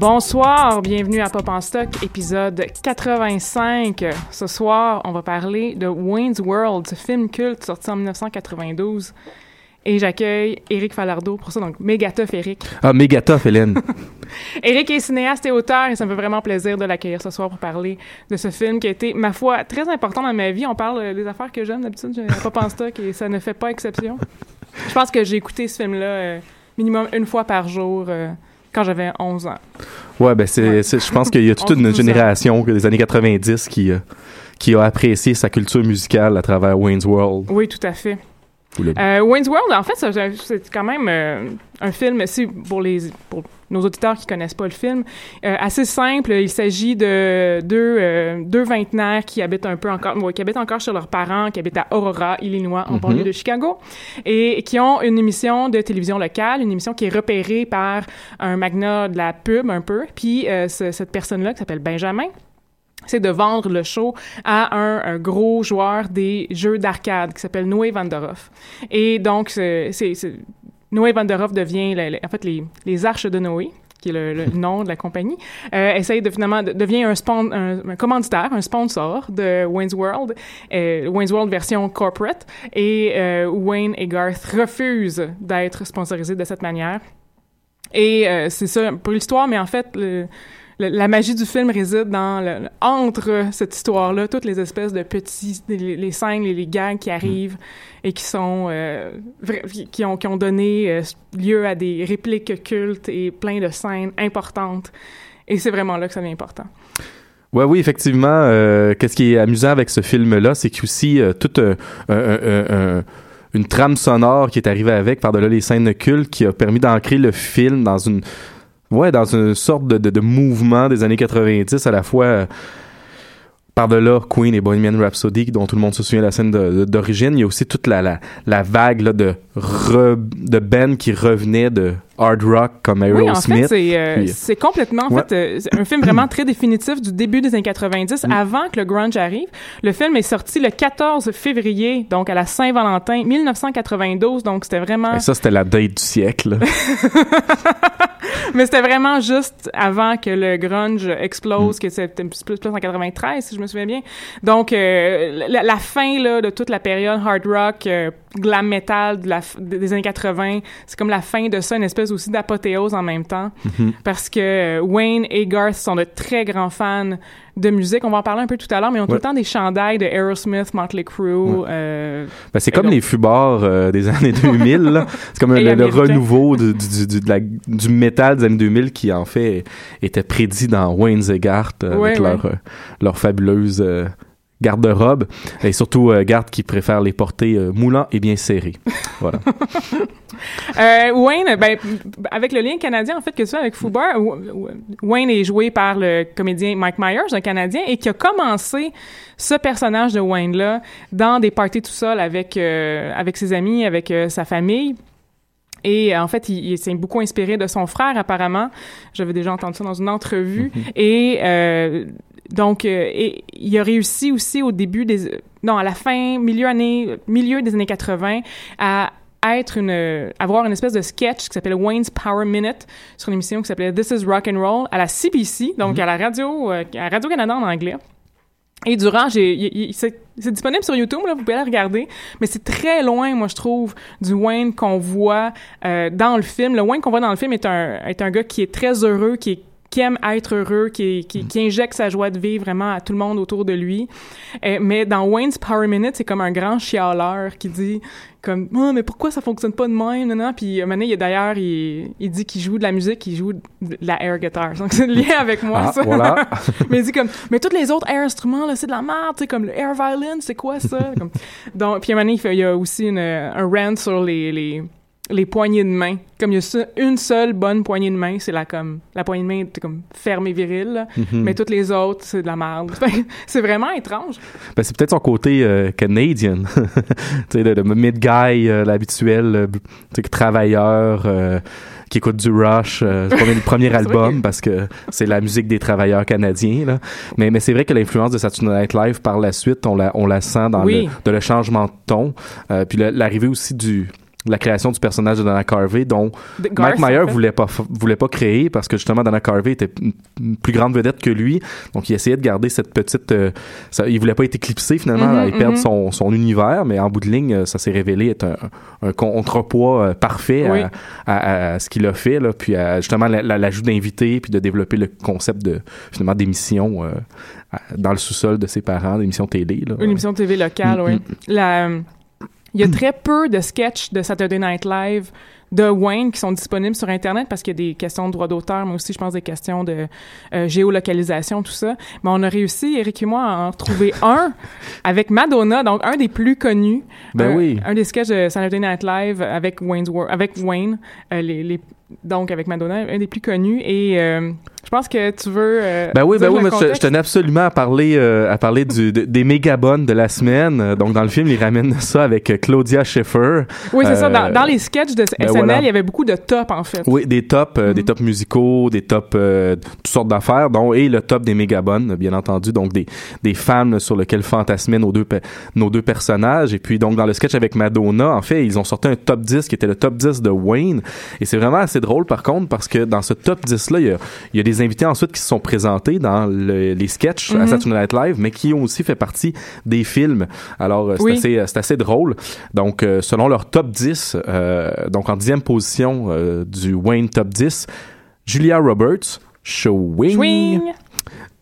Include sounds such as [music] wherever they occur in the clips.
Bonsoir, bienvenue à Pop en Stock, épisode 85. Ce soir, on va parler de Wayne's World, ce film culte sorti en 1992. Et j'accueille Eric Falardeau pour ça, donc méga tough, Eric. Ah, méga tough, Hélène. [laughs] Eric est cinéaste et auteur et ça me fait vraiment plaisir de l'accueillir ce soir pour parler de ce film qui a été, ma foi, très important dans ma vie. On parle des affaires que j'aime d'habitude, je Pop en Stock et ça ne fait pas exception. Je pense que j'ai écouté ce film-là euh, minimum une fois par jour. Euh, quand j'avais 11 ans. Ouais, ben c'est, je pense qu'il y a toute une génération des années 90 qui, qui a apprécié sa culture musicale à travers Wayne's World. Oui, tout à fait. Euh, Wayne's World, en fait, c'est quand même euh, un film, si pour les pour nos auditeurs qui connaissent pas le film, euh, assez simple. Il s'agit de deux deux vingtenaires qui habitent un peu encore, qui habitent encore chez leurs parents, qui habitent à Aurora, Illinois, en banlieue de Chicago, et qui ont une émission de télévision locale, une émission qui est repérée par un magnat de la pub un peu. Puis cette personne-là qui s'appelle Benjamin c'est de vendre le show à un, gros joueur des jeux d'arcade qui s'appelle Noé Vanderhoff. Et donc, c'est, Noé Vanderhoff devient, en fait, les, les Arches de Noé qui est le, [laughs] nom de la compagnie, euh, essaye de finalement devient un, un, commanditaire, un sponsor de Wayne's World, euh, Wayne's World version corporate, et euh, Wayne et Garth refusent d'être sponsorisés de cette manière. Et euh, c'est ça pour l'histoire, mais en fait, le, la magie du film réside dans le, entre cette histoire-là, toutes les espèces de petits, les, scènes, les, les gags qui arrivent et qui sont euh, qui ont qui ont donné euh, lieu à des répliques cultes et plein de scènes importantes. Et c'est vraiment là que ça devient important. Ouais, oui, effectivement. Euh, Qu'est-ce qui est amusant avec ce film-là, c'est qu'il y a aussi euh, toute une trame sonore qui est arrivée avec par-delà les scènes cultes qui a permis d'ancrer le film dans une ouais, dans une sorte de, de, mouvement des années 90, à la fois euh, par-delà Queen et Bohemian Rhapsody, dont tout le monde se souvient de la scène d'origine, il y a aussi toute la, la, la vague là, de, re, de Ben qui revenait de hard rock comme Aerosmith. Oui, en fait, c'est euh, complètement en fait, euh, un film vraiment très définitif du début des années 90, mm. avant que le grunge arrive. Le film est sorti le 14 février, donc à la Saint-Valentin 1992, donc c'était vraiment... Et ça, c'était la date du siècle. [laughs] Mais c'était vraiment juste avant que le grunge explose, mm. que c'était plus, plus en 93, si je me souviens bien. Donc, euh, la, fin là, de toute la période hard rock, glam metal de la, des années 80, c'est comme la fin de ça, une espèce espèce aussi d'apothéose en même temps, mm-hmm. parce que Wayne et Garth sont de très grands fans de musique. On va en parler un peu tout à l'heure, mais ils ont tout le temps des chandails de Aerosmith, Motley Crue. Euh, ben, c'est comme les fubards euh, des années [laughs] 2000. C'est comme le, renouveau du, du, du, du, métal des années 2000 qui, en fait, était prédit dans Wayne's et Garth euh, avec leur, leur fabuleuse garde-robe et surtout euh, garde qui préfère les porter euh, moulants et bien serrés. Voilà. [laughs] euh, Wayne, ben, avec le lien canadien en fait que tu as avec Fubar, Wayne est joué par le comédien Mike Myers, un Canadien, et qui a commencé ce personnage de Wayne là dans des parties tout seul avec avec ses amis, avec sa famille. Et en fait, il, s'est beaucoup inspiré de son frère, apparemment. J'avais déjà entendu ça dans une entrevue. Mm-hmm. Et donc, euh, et, il a réussi aussi au début des... Non, à la fin, milieu, année, milieu des années 80, à être une avoir une espèce de sketch qui s'appelle Wayne's Power Minute sur une émission qui s'appelait This is Rock and Roll à la CBC donc mm-hmm. à la radio euh, à Radio Canada en anglais et durant, j'ai, c'est disponible sur YouTube, là, vous pouvez la regarder, mais c'est très loin, moi je trouve, du Wayne qu'on voit euh, dans le film. Le Wayne qu'on voit dans le film est un, est un gars qui est très heureux, qui est qui aime être heureux, qui, qui, qui, injecte sa joie de vivre vraiment à tout le monde autour de lui. Euh, mais dans Wayne's Power Minute, c'est comme un grand chialeur qui dit comme oh, mais pourquoi ça fonctionne pas de même non, non. puis un il d'ailleurs il, il dit qu'il joue de la musique il joue de la air guitar donc c'est lié avec moi ah, ça voilà. [laughs] mais il dit comme mais tous les autres air instruments là c'est de la merde tu sais comme le air violin c'est quoi ça comme, donc puis un il, fait, il y a aussi une, un rant sur les, les les poignées de main. Comme il y a une seule bonne poignée de main, c'est la comme la poignée de main comme ferme et virile, mhm. mais toutes les autres c'est de la merde. [laughs] c'est vraiment étrange. Ben, c'est peut-être son côté euh, canadien, [laughs] tu sais le, mid guy euh, l'habituel euh, travailleur qui écoute du Rush, le premier [laughs] album parce que c'est la musique des travailleurs canadiens là. Mais mais c'est vrai que l'influence de Saturday Night Live par la suite, on la on la sent dans le de le changement de ton, puis l'arrivée aussi du la création du personnage de Dana Carvey dont Mike Meyer voulait pas voulait pas créer parce que justement Dana Carvey était une plus grande vedette que lui. Donc il essayait de garder cette petite euh, ça, il voulait pas être éclipsé finalement mm-hmm, et perdre mm-hmm. son, son univers mais en bout de ligne ça s'est révélé être un, un contrepoids euh, parfait à, à, ce qu'il a fait là. Puis justement l'ajout d'invités puis de développer le concept de finalement d'émission euh, dans le sous-sol de ses parents d'émission télé là. une émission télé locale oui. La il y a très peu de sketchs de Saturday Night Live de Wayne qui sont disponibles sur Internet parce qu'il y a des questions de droit d'auteur, mais aussi, je pense, des questions de euh, géolocalisation, tout ça. Mais on a réussi, Eric et moi, à en trouver [laughs] un avec Madonna, donc un des plus connus. Ben oui. Un des sketchs de Saturday Night Live avec, Wayne's avec Wayne, euh, les, les, donc avec Madonna, un des plus connus. Et euh, je pense que tu veux. Euh, ben oui, ben oui, je, tenais absolument à parler, euh, à parler du, des mégabonnes de la semaine. Donc dans le film, ils ramènent ça avec Claudia Schiffer. Oui, c'est ça. Dans, dans, les sketchs de ben SNL, il y avait beaucoup de tops en fait. Oui, des tops, des mhm. tops musicaux, des tops toutes sortes d'affaires, dont et le top des mégabonnes, bien entendu. Donc des des fans sur lesquels fantasmaient nos deux nos deux personnages. Et puis donc dans le sketch avec Madonna, en fait, ils ont sorti un top 10 qui était le top 10 de Wayne. Et c'est vraiment assez drôle par contre parce que dans ce top 10 là, il y a, il y a des invités ensuite qui se sont présentés dans les sketchs à mhm. Saturday Night Live, mais qui ont aussi fait partie des films. Alors, euh, c'est assez, euh, assez, drôle. Donc, euh, selon leur top 10, donc en dixième position du Wayne top 10, Julia Roberts, Showing,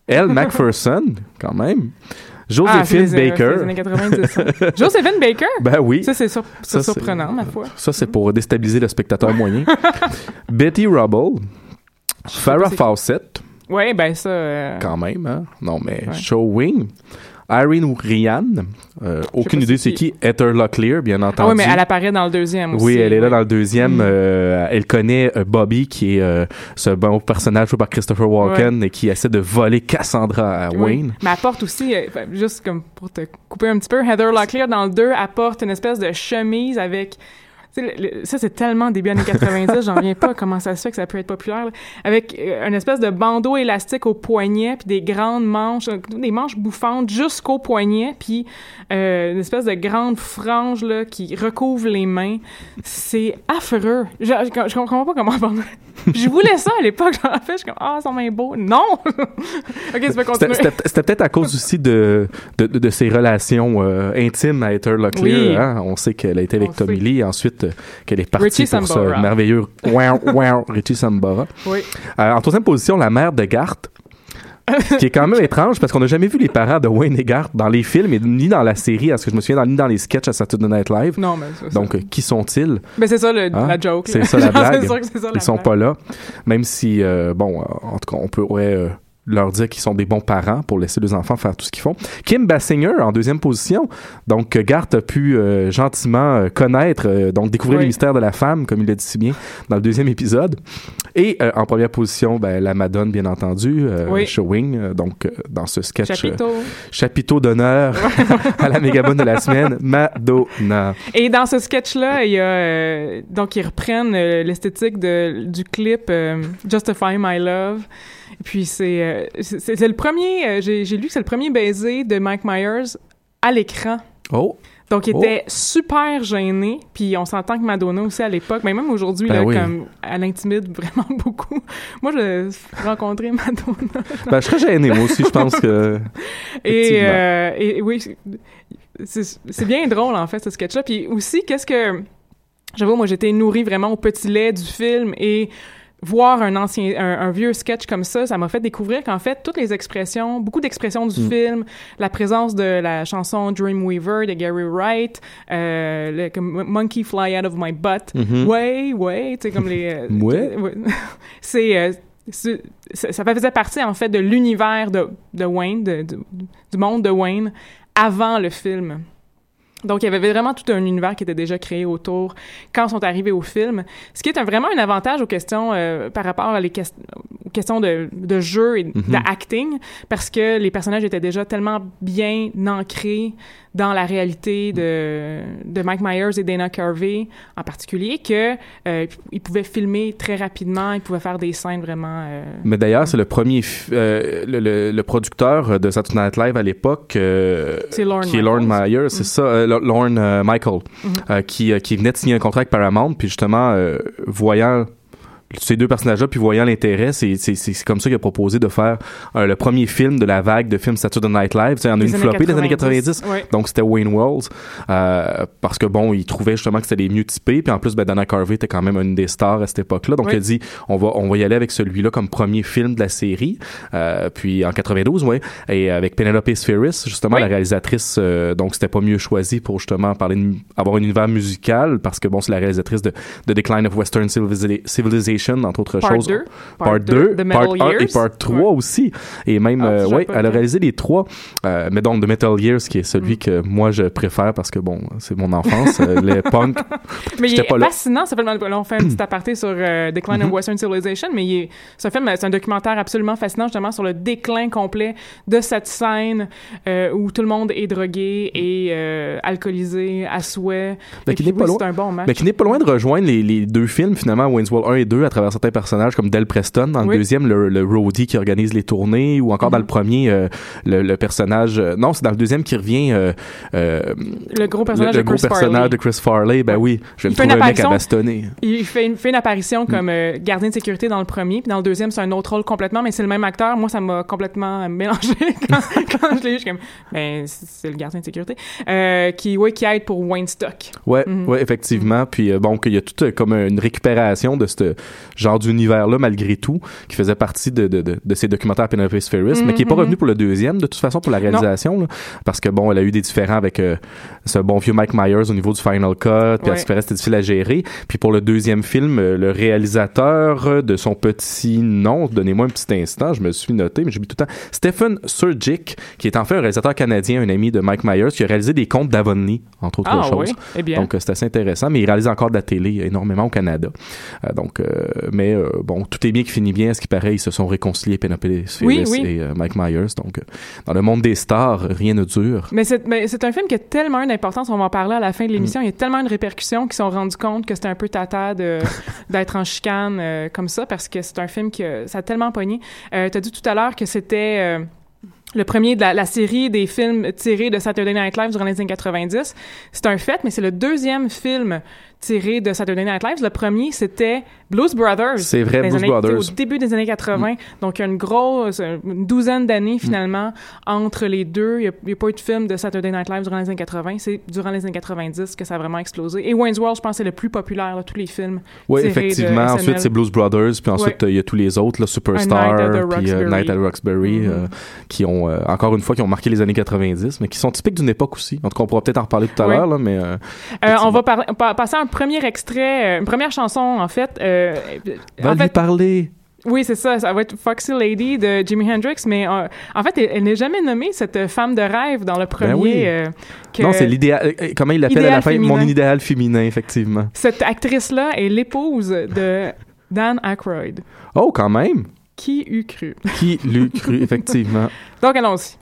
Elle Macpherson, [laughs] quand même. Josephine ah, Baker. Josephine Baker? [laughs] Ben oui. Ça, c'est surprenant, ma foi. Ça, c'est pour déstabiliser le spectateur moyen. [laughs] Betty Rubble. Farrah Fawcett. Oui, ben ça. Euh, Quand même, hein? Non, mais Showing. Irene ou Ryan, euh, aucune idée c'est qui. Heather Locklear, bien entendu. Ah oui, mais elle apparaît dans le deuxième aussi. Oui, elle est là dans le deuxième. Mm. Euh, elle connaît Bobby, qui est ce bon personnage joué par Christopher Walken et qui essaie de voler Cassandra à Wayne. Mais apporte aussi, juste comme pour te couper un petit peu, Heather Locklear dans le 2 apporte une espèce de chemise avec ça, c'est tellement début années 90, j'en reviens pas comment ça se fait que ça peut être populaire. Avec euh, une espèce de bandeau élastique au poignet, puis des grandes manches, euh, des manches bouffantes jusqu'au poignet, puis euh, une espèce de grande frange là, qui recouvre les mains. C'est affreux. Je, je, comprends pas comment je voulais ça à l'époque, j'en fait, je suis comme, ah, oh, son main beau. Non! [laughs] ok, tu peux continuer. C'était peut-être à cause aussi de, de, de, ses relations intimes à Heather Locklear. Hein? On sait qu'elle a été avec Tommy Lee, ensuite qu'elle est partie pour ce merveilleux [laughs] Richie Sambora. Oui. Euh, en troisième position, la mère de Garth. Qui est quand même étrange parce qu'on n'a jamais vu les parents de Wayne et Garth dans les films et ni dans la série, à ce que je me souviens, ni dans les sketchs à Saturday Night Live. Non, mais Donc, euh, qui sont-ils? Mais c'est ça le, hein? la joke. C'est ça la [laughs] blague. ça, Ils sont pas là. Même si, euh, bon, en tout cas, on pourrait leur dire qu'ils sont des bons parents pour laisser les enfants faire tout ce qu'ils font. Kim Basinger en deuxième position. Donc Garth a pu euh, gentiment euh, connaître, euh, donc découvrir le mystère de la femme, comme il l'a dit si bien dans le deuxième épisode. Et en première position, ben, la Madone, bien entendu, Showing, donc dans ce sketch. Chapiteau. chapiteau d'honneur [laughs] à la mégabonne de la semaine, Madonna. Et dans ce sketch-là, il y a donc ils reprennent l'esthétique du clip Justify My Love. [laughs] Puis c'est euh, c'est le premier, euh, j'ai lu que c'est le premier baiser de Mike Myers à l'écran. Oh. Donc, il était oh. super gêné. Puis, on s'entend que Madonna aussi à l'époque, mais même aujourd'hui, ben comme elle intimide [laughs] vraiment beaucoup. Moi, j'ai rencontré Madonna. ben, je serais gêné, moi aussi, je pense que. [laughs] et, euh, et, oui, c'est bien drôle, en fait, ce sketch-là. Puis aussi, qu'est-ce que. J'avoue, moi, j'étais nourrie vraiment au petit lait du film et voir un ancien, un, vieux sketch comme ça, ça m'a fait découvrir qu'en fait, toutes les expressions, beaucoup d'expressions du mm. film, la présence de la chanson Dreamweaver de Gary Wright, euh, le, comme Monkey Fly Out of My Butt, mm-hmm. ouais, ouais, tu sais, comme les... Euh, [laughs] ouais. [laughs] c'est... Euh, ça faisait partie, en fait, de l'univers de, de Wayne, de, du monde de Wayne, avant le film. Donc, il y avait vraiment tout un univers qui était déjà créé autour quand ils sont arrivés au film. Ce qui est vraiment un avantage aux questions euh, par rapport à les aux questions de, de jeu et mm-hmm. d'acting, parce que les personnages étaient déjà tellement bien ancrés dans la réalité de, de Mike Myers et Dana Carvey en particulier que euh, ils pouvaient filmer très rapidement, ils pouvaient faire des scènes vraiment. Euh, Mais d'ailleurs, c'est le premier, euh, le, le, producteur de Saturday Night Live à l'époque, qui est Lorne Myers, c'est ça, Lorne Michael, mm-hmm. qui, qui venait de signer un contrat avec Paramount, puis justement voyant ces deux personnages-là, puis voyant l'intérêt, c'est, c'est, comme ça qu'il a proposé de faire euh, le premier film de la vague de films Saturday Night Live. Tu sais, en a une flopée des années 90. Donc, c'était Wayne Wells. Euh, parce que, bon, il trouvait justement que c'était les mieux typés. Puis en plus, ben, Dana Carvey était quand même une des stars à cette époque-là. Donc, il a dit, on va, on va y aller avec celui-là comme premier film de la série. Euh, puis en 92, ouais. Et avec Penelope Spheris, justement, la réalisatrice. Donc, c'était pas mieux choisi pour justement parler, avoir un univers musical. Parce que, bon, c'est la réalisatrice de The Decline of Western Civilization entre autres part choses. 2, part 2, part 1 et part 3 aussi. Et même, ah, euh, ouais, elle a réalisé les trois. Euh, mais donc, The Metal Years, qui est celui mm. que moi, je préfère parce que, bon, c'est mon enfance. Euh, [laughs] les punk. Mais il est pas fascinant. Ça fait, on fait un petit [clears throat] aparté sur Decline of mm-hmm. Western Civilization, mais c'est un c'est un documentaire absolument fascinant, justement, sur le déclin complet de cette scène où tout le monde est drogué et alcoolisé à souhait. Mais qui n'est pas, loin, un bon mais qui n'est pas loin de rejoindre les, les deux films, finalement, Wayne's World 1 et 2, à travers certains personnages comme Del Preston dans le deuxième le, le roadie qui organise les tournées ou encore dans le mhm. premier euh, le, personnage euh, non c'est dans le deuxième qui revient euh, le gros personnage, de, gros Chris personnage Farley. de Chris Farley ben oui je vais me trouver un mec à bastonner il fait une, fait une apparition mm. comme gardien de sécurité dans le premier puis dans le deuxième c'est un autre rôle complètement mais c'est le même acteur moi ça m'a complètement mélangé [laughs] quand, quand je l'ai vu je suis comme ben c'est le gardien de sécurité qui ouais qui aide pour Wayne Stock ouais mhm. ouais effectivement puis bon qu'il y a tout comme une récupération de ce genre d'univers-là, malgré tout, qui faisait partie de, de, de, de ces documentaires Penelope Ferris, mais qui est pas mm-hmm. revenu pour le deuxième, de toute façon, pour la réalisation, là, parce que, bon, elle a eu des différends avec euh, ce bon vieux Mike Myers au niveau du Final Cut, puis ouais. c'était difficile à gérer. Puis pour le deuxième film, euh, le réalisateur de son petit nom, donnez-moi un petit instant, je me suis noté, mais j'ai tout le temps, Stephen Surgic, qui est en fait un réalisateur canadien, un ami de Mike Myers, qui a réalisé des contes d'Avonlea, entre autres ah, choses. Eh bien. Donc, euh, c'est assez intéressant, mais il réalise encore de la télé énormément au Canada. donc, mais euh, bon, tout est bien qui finit bien. À ce qui paraît, ils se sont réconciliés, Penelope Spheris et euh, Mike Myers. Donc, euh, dans le monde des stars, rien ne dure. Mais c'est un film qui a tellement d'importance. On va en parler à la fin de l'émission. Mm. Il y a tellement de répercussions qui sont rendues compte que c'était un peu tata [laughs] d'être en chicane comme ça parce que c'est un film qui ça a tellement pogné. tu as dit tout à l'heure que c'était le premier de la, série des films tirés de Saturday Night Live durant les années 90. C'est un fait, mais c'est le deuxième film tirés de Saturday Night Live. Le premier, c'était Blues Brothers. C'est vrai, Blues Brothers. Au début des années 80. Mm. Donc, il y a une grosse, une douzaine d'années, mm. finalement, entre les deux. Il n'y a, pas eu de film de Saturday Night Live durant les années 80. C'est durant les années 90 que ça a vraiment explosé. Et Wayne's World, je pense, c'est le plus populaire, de tous les films. Oui, effectivement. Ensuite, c'est Blues Brothers. Puis ensuite, il y a tous les autres, là, Superstar, puis euh, Night at Roxbury, mm-hmm. euh, qui ont, euh, encore une fois, qui ont marqué les années 90, mais qui sont typiques d'une époque aussi. En tout cas, on pourra peut-être en reparler tout à l'heure, là, mais... on va passer un premier extrait, une première chanson, en fait. Va lui parler oui, c'est ça. Ça va être Foxy Lady de Jimi Hendrix, mais en fait, elle, n'est jamais nommée cette femme de rêve dans le ben premier. non, c'est l'idéal. comment il l'appelle à la fin? Mon idéal féminin, effectivement. Cette actrice-là est l'épouse de Dan Aykroyd. Oh, quand même! Qui eût cru? Qui l'eût cru, [laughs] effectivement. Donc, allons-y.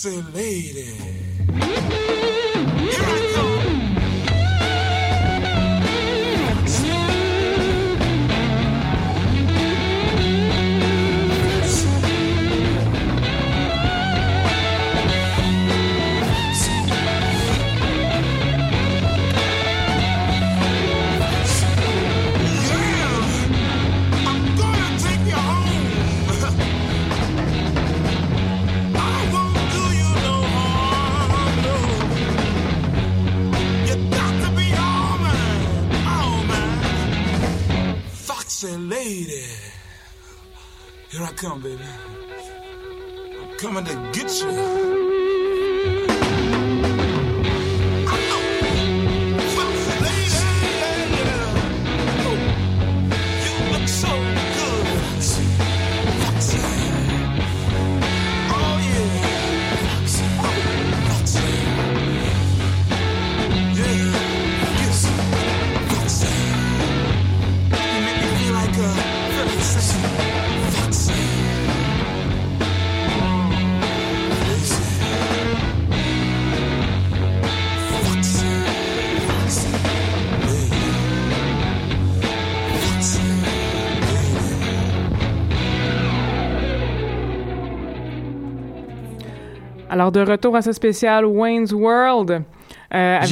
sexy lady. Alors, de retour à ce spécial Wayne's World. Euh, avec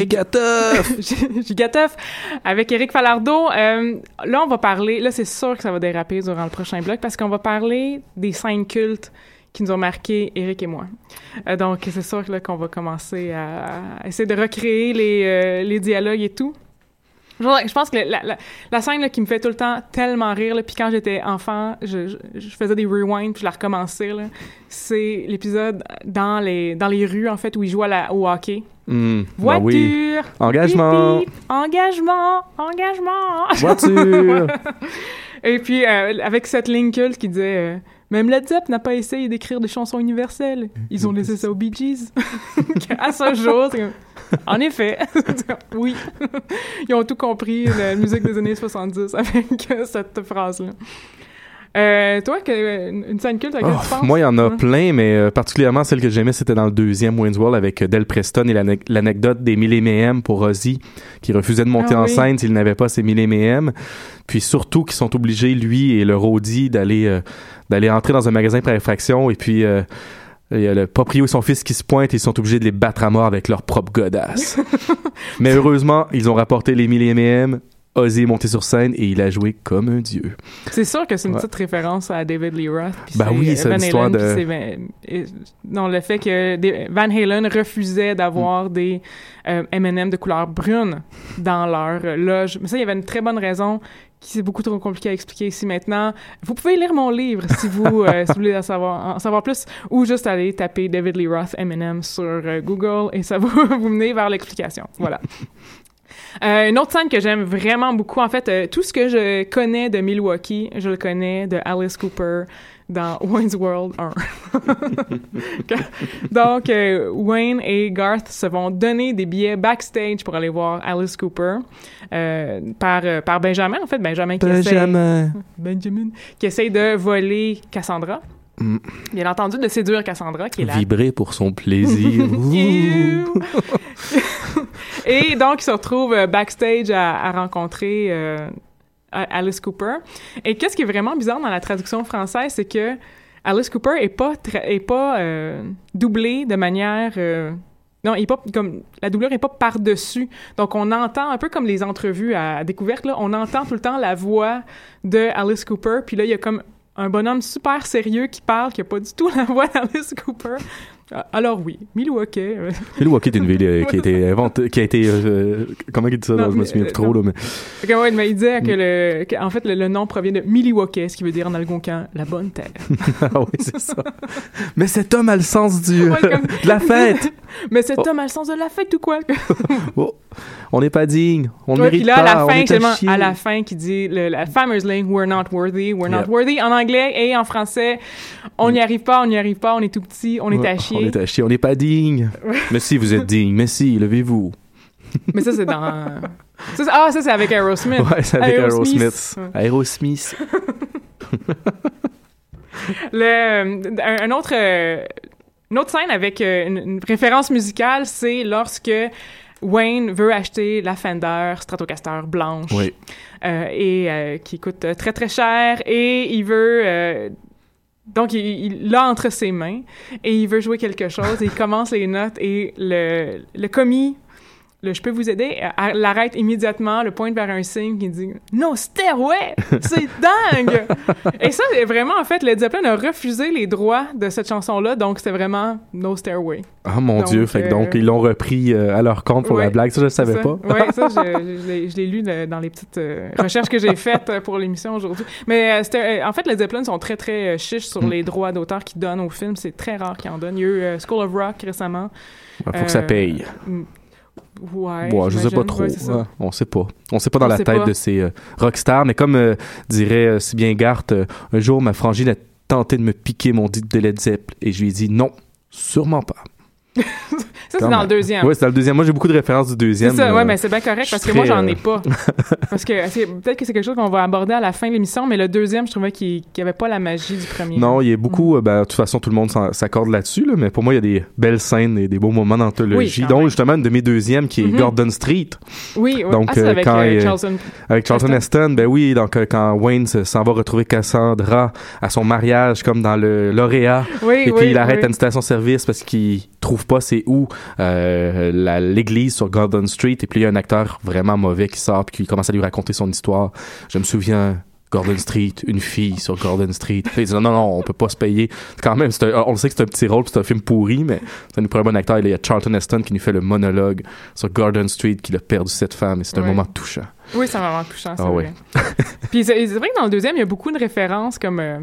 Gigatoff [laughs] avec Eric Falardeau. Euh, là, on va parler. Là, c'est sûr que ça va déraper durant le prochain bloc parce qu'on va parler des scènes cultes qui nous ont marqué Eric et moi. Euh, donc, c'est sûr qu'on va commencer à, essayer de recréer les, euh, les dialogues et tout. Je pense que la, la, scène qui me fait tout le temps tellement rire, puis quand j'étais enfant, je, je, faisais des rewinds, puis je la recommençais. C'est l'épisode dans les, dans les rues, en fait, où il joue la, au hockey. Hmm. Voiture! oui. Engagement! engagement! Engagement! Voiture! [laughs] Et puis, euh, avec cette ligne culte qui disait... Euh, même Led Zepp n'a pas essayé d'écrire des chansons universelles. Ils ont laissé ça aux Bee Gees. [laughs] à ce jour, [laughs] en effet. [laughs] oui. Ils ont tout compris, la musique des années 70 avec cette phrase-là. Euh, toi, que, une scène culte à laquelle Oh, tu penses? moi, il y en a Hein? plein, mais euh, particulièrement celle que j'aimais, c'était dans le deuxième Wayne's World avec euh, Del Preston et l'ane- l'anecdote des 1000 M pour Ozzy, qui refusait de monter Ah en oui. scène s'il n'avait pas ses 1000 M. Puis surtout qu'ils sont obligés, lui et le roadie, d'aller euh, d'aller entrer dans un magasin par infraction et puis... il y a le proprio et son fils qui se pointent et ils sont obligés de les battre à mort avec leur propre godasse. [laughs] Mais heureusement, ils ont rapporté les 1000 M. Est monté sur scène et il a joué comme un dieu. C'est sûr que c'est une Ouais. petite référence à David Lee Roth. Ben oui, c'est l'histoire de- Non, le fait que Van Halen refusait d'avoir Mm. des euh, M&M de couleur brune dans leur euh, loge. Mais ça, il y avait une très bonne raison qui c'est beaucoup trop compliqué à expliquer ici maintenant. Vous pouvez lire mon livre si vous, euh, [laughs] si vous voulez en savoir, en savoir plus ou juste aller taper David Lee Roth M&M sur euh, Google et ça va [laughs] vous mener vers l'explication. Voilà. Euh, une autre scène que j'aime vraiment beaucoup, en fait, euh, tout ce que je connais de Milwaukee, je le connais de Alice Cooper dans [laughs] Wayne's World 1. [laughs] Donc, euh, Wayne et Garth se vont donner des billets backstage pour aller voir Alice Cooper euh, par, euh, par Benjamin, en fait, Benjamin qui essaie, Benjamin. Benjamin, qui essaie de voler Cassandra. Mm. Bien entendu, de séduire Cassandra, qui est la Vibrer pour son plaisir. [laughs] Et donc, il se retrouve euh, backstage à, à rencontrer euh, Alice Cooper. Et qu'est-ce qui est vraiment bizarre dans la traduction française, c'est que Alice Cooper est pas est pas euh, doublée de manière euh, non, il pas comme la doublure est pas par-dessus. Donc on entend un peu comme les entrevues à, découverte là, on entend tout le temps la voix de Alice Cooper, puis là il y a comme un bonhomme super sérieux qui parle qui a pas du tout [laughs] la voix d'Alice Cooper. Ah, Alors oui, Milwaukee. euh, Milwaukee est une ville euh, qui a été inventée, qui a été, euh, comment il dit ça? Non, je me souviens euh, plus trop, là, mais. Ok, ouais, mais il disait que le, que, en fait, le, le nom provient de Milwaukee, ce qui veut dire en algonquin la bonne terre. [laughs] ah oui, c'est ça. mais cet homme a le sens du, Ouais, comme- [laughs] de la fête. [laughs] Mais cet Oh. homme a le sens de la fête ou quoi? Oh, on n'est pas digne. On ne Ouais, mérite là, pas. à la on fin, est à à la fin, qui dit le, la fameuse ligne We're not worthy, we're not worthy en anglais et en français. On n'y arrive pas, on n'y arrive pas, on est tout petit, on est à On chier. est à chier. On n'est pas digne. [laughs] mais si, vous êtes digne. Mais si, levez-vous. [laughs] Mais ça, c'est dans. ça, ah, ça, c'est avec Aerosmith. Ouais, c'est avec Aerosmith. Aerosmith. [laughs] Le, un autre, euh, une autre scène avec euh, une, une référence musicale, c'est lorsque Wayne veut acheter la Fender Stratocaster blanche Oui. euh, et euh, qui coûte euh, très très cher et il veut euh, donc il il l'a entre ses mains et il veut jouer quelque chose et il commence les notes et le, le commis le je peux vous aider à- l'arrête immédiatement le pointe vers un signe qui dit no stairway c'est [laughs] dingue et ça est vraiment en fait Led Zeppelin a refusé les droits de cette chanson là donc c'était vraiment no stairway Ah mon Donc, Dieu. Fait que euh, donc, ils l'ont repris euh, à leur compte pour la blague. Ça, je ne savais ça. pas. Oui, ça, [laughs] je, je l'ai- lu le- dans les petites euh, recherches que j'ai faites euh, pour l'émission aujourd'hui. Mais euh, euh, en fait, les Zeppelin sont très, très euh, chiches sur Mm. les droits d'auteur qu'ils donnent aux films. C'est très rare qu'ils en donnent. Il y a eu euh, School of Rock récemment. Il faut que ça Euh, paye. Ouais, Ouais, je sais pas trop. Ouais, on sait pas. On sait pas dans On la tête pas. de ces euh, rockstars, mais comme euh, dirait euh, si bien Garth, euh, un jour ma frangine a tenté de me piquer mon dit de Led Zepp et je lui ai dit non, sûrement pas. Ça, c'est dans le deuxième. Ouais, c'est dans le deuxième. Moi, j'ai beaucoup de références du C'est deuxième. ça, euh, ouais, mais c'est bien correct parce que moi, j'en ai euh, pas. [laughs] parce que c'est- peut-être que c'est quelque chose qu'on va aborder à la fin de l'émission, mais le deuxième, je trouvais qu'il n'y avait pas la magie du premier. Non, il y a beaucoup. Euh, ben, de toute façon, tout le monde s'accorde là-dessus, là, mais pour moi, il y a des belles scènes et des beaux moments d'anthologie. Oui, même. justement une de mes deuxièmes qui est Mhm. Gordon Street Oui, oui. Donc, ah, c'est euh, avec euh, Charlton. avec Charlton Heston. Ben oui, donc euh, quand Wayne se- s'en va retrouver Cassandra à son mariage, comme dans le lauréat. Oui, Et oui, puis il arrête oui. à une station-service parce qu'il trouve pas c'est où euh, l'église sur Gordon Street. Et puis il y a un acteur vraiment mauvais qui sort puis qui commence à lui raconter son histoire. Je me souviens. Gordon Street, une fille sur Gordon Street. Puis il dit non, non, non, on peut pas se payer. Quand même, c'est un- on le sait que c'est un petit rôle, c'est un film pourri, mais ça nous prend un bon acteur. Il y a Charlton Heston qui nous fait le monologue sur Gordon Street qu'il a perdu cette femme et c'est un Ouais. moment touchant. Oui, c'est vraiment touchant, [laughs] c'est Ah vrai. Puis c'est vrai que dans le deuxième, il y a beaucoup de références comme euh,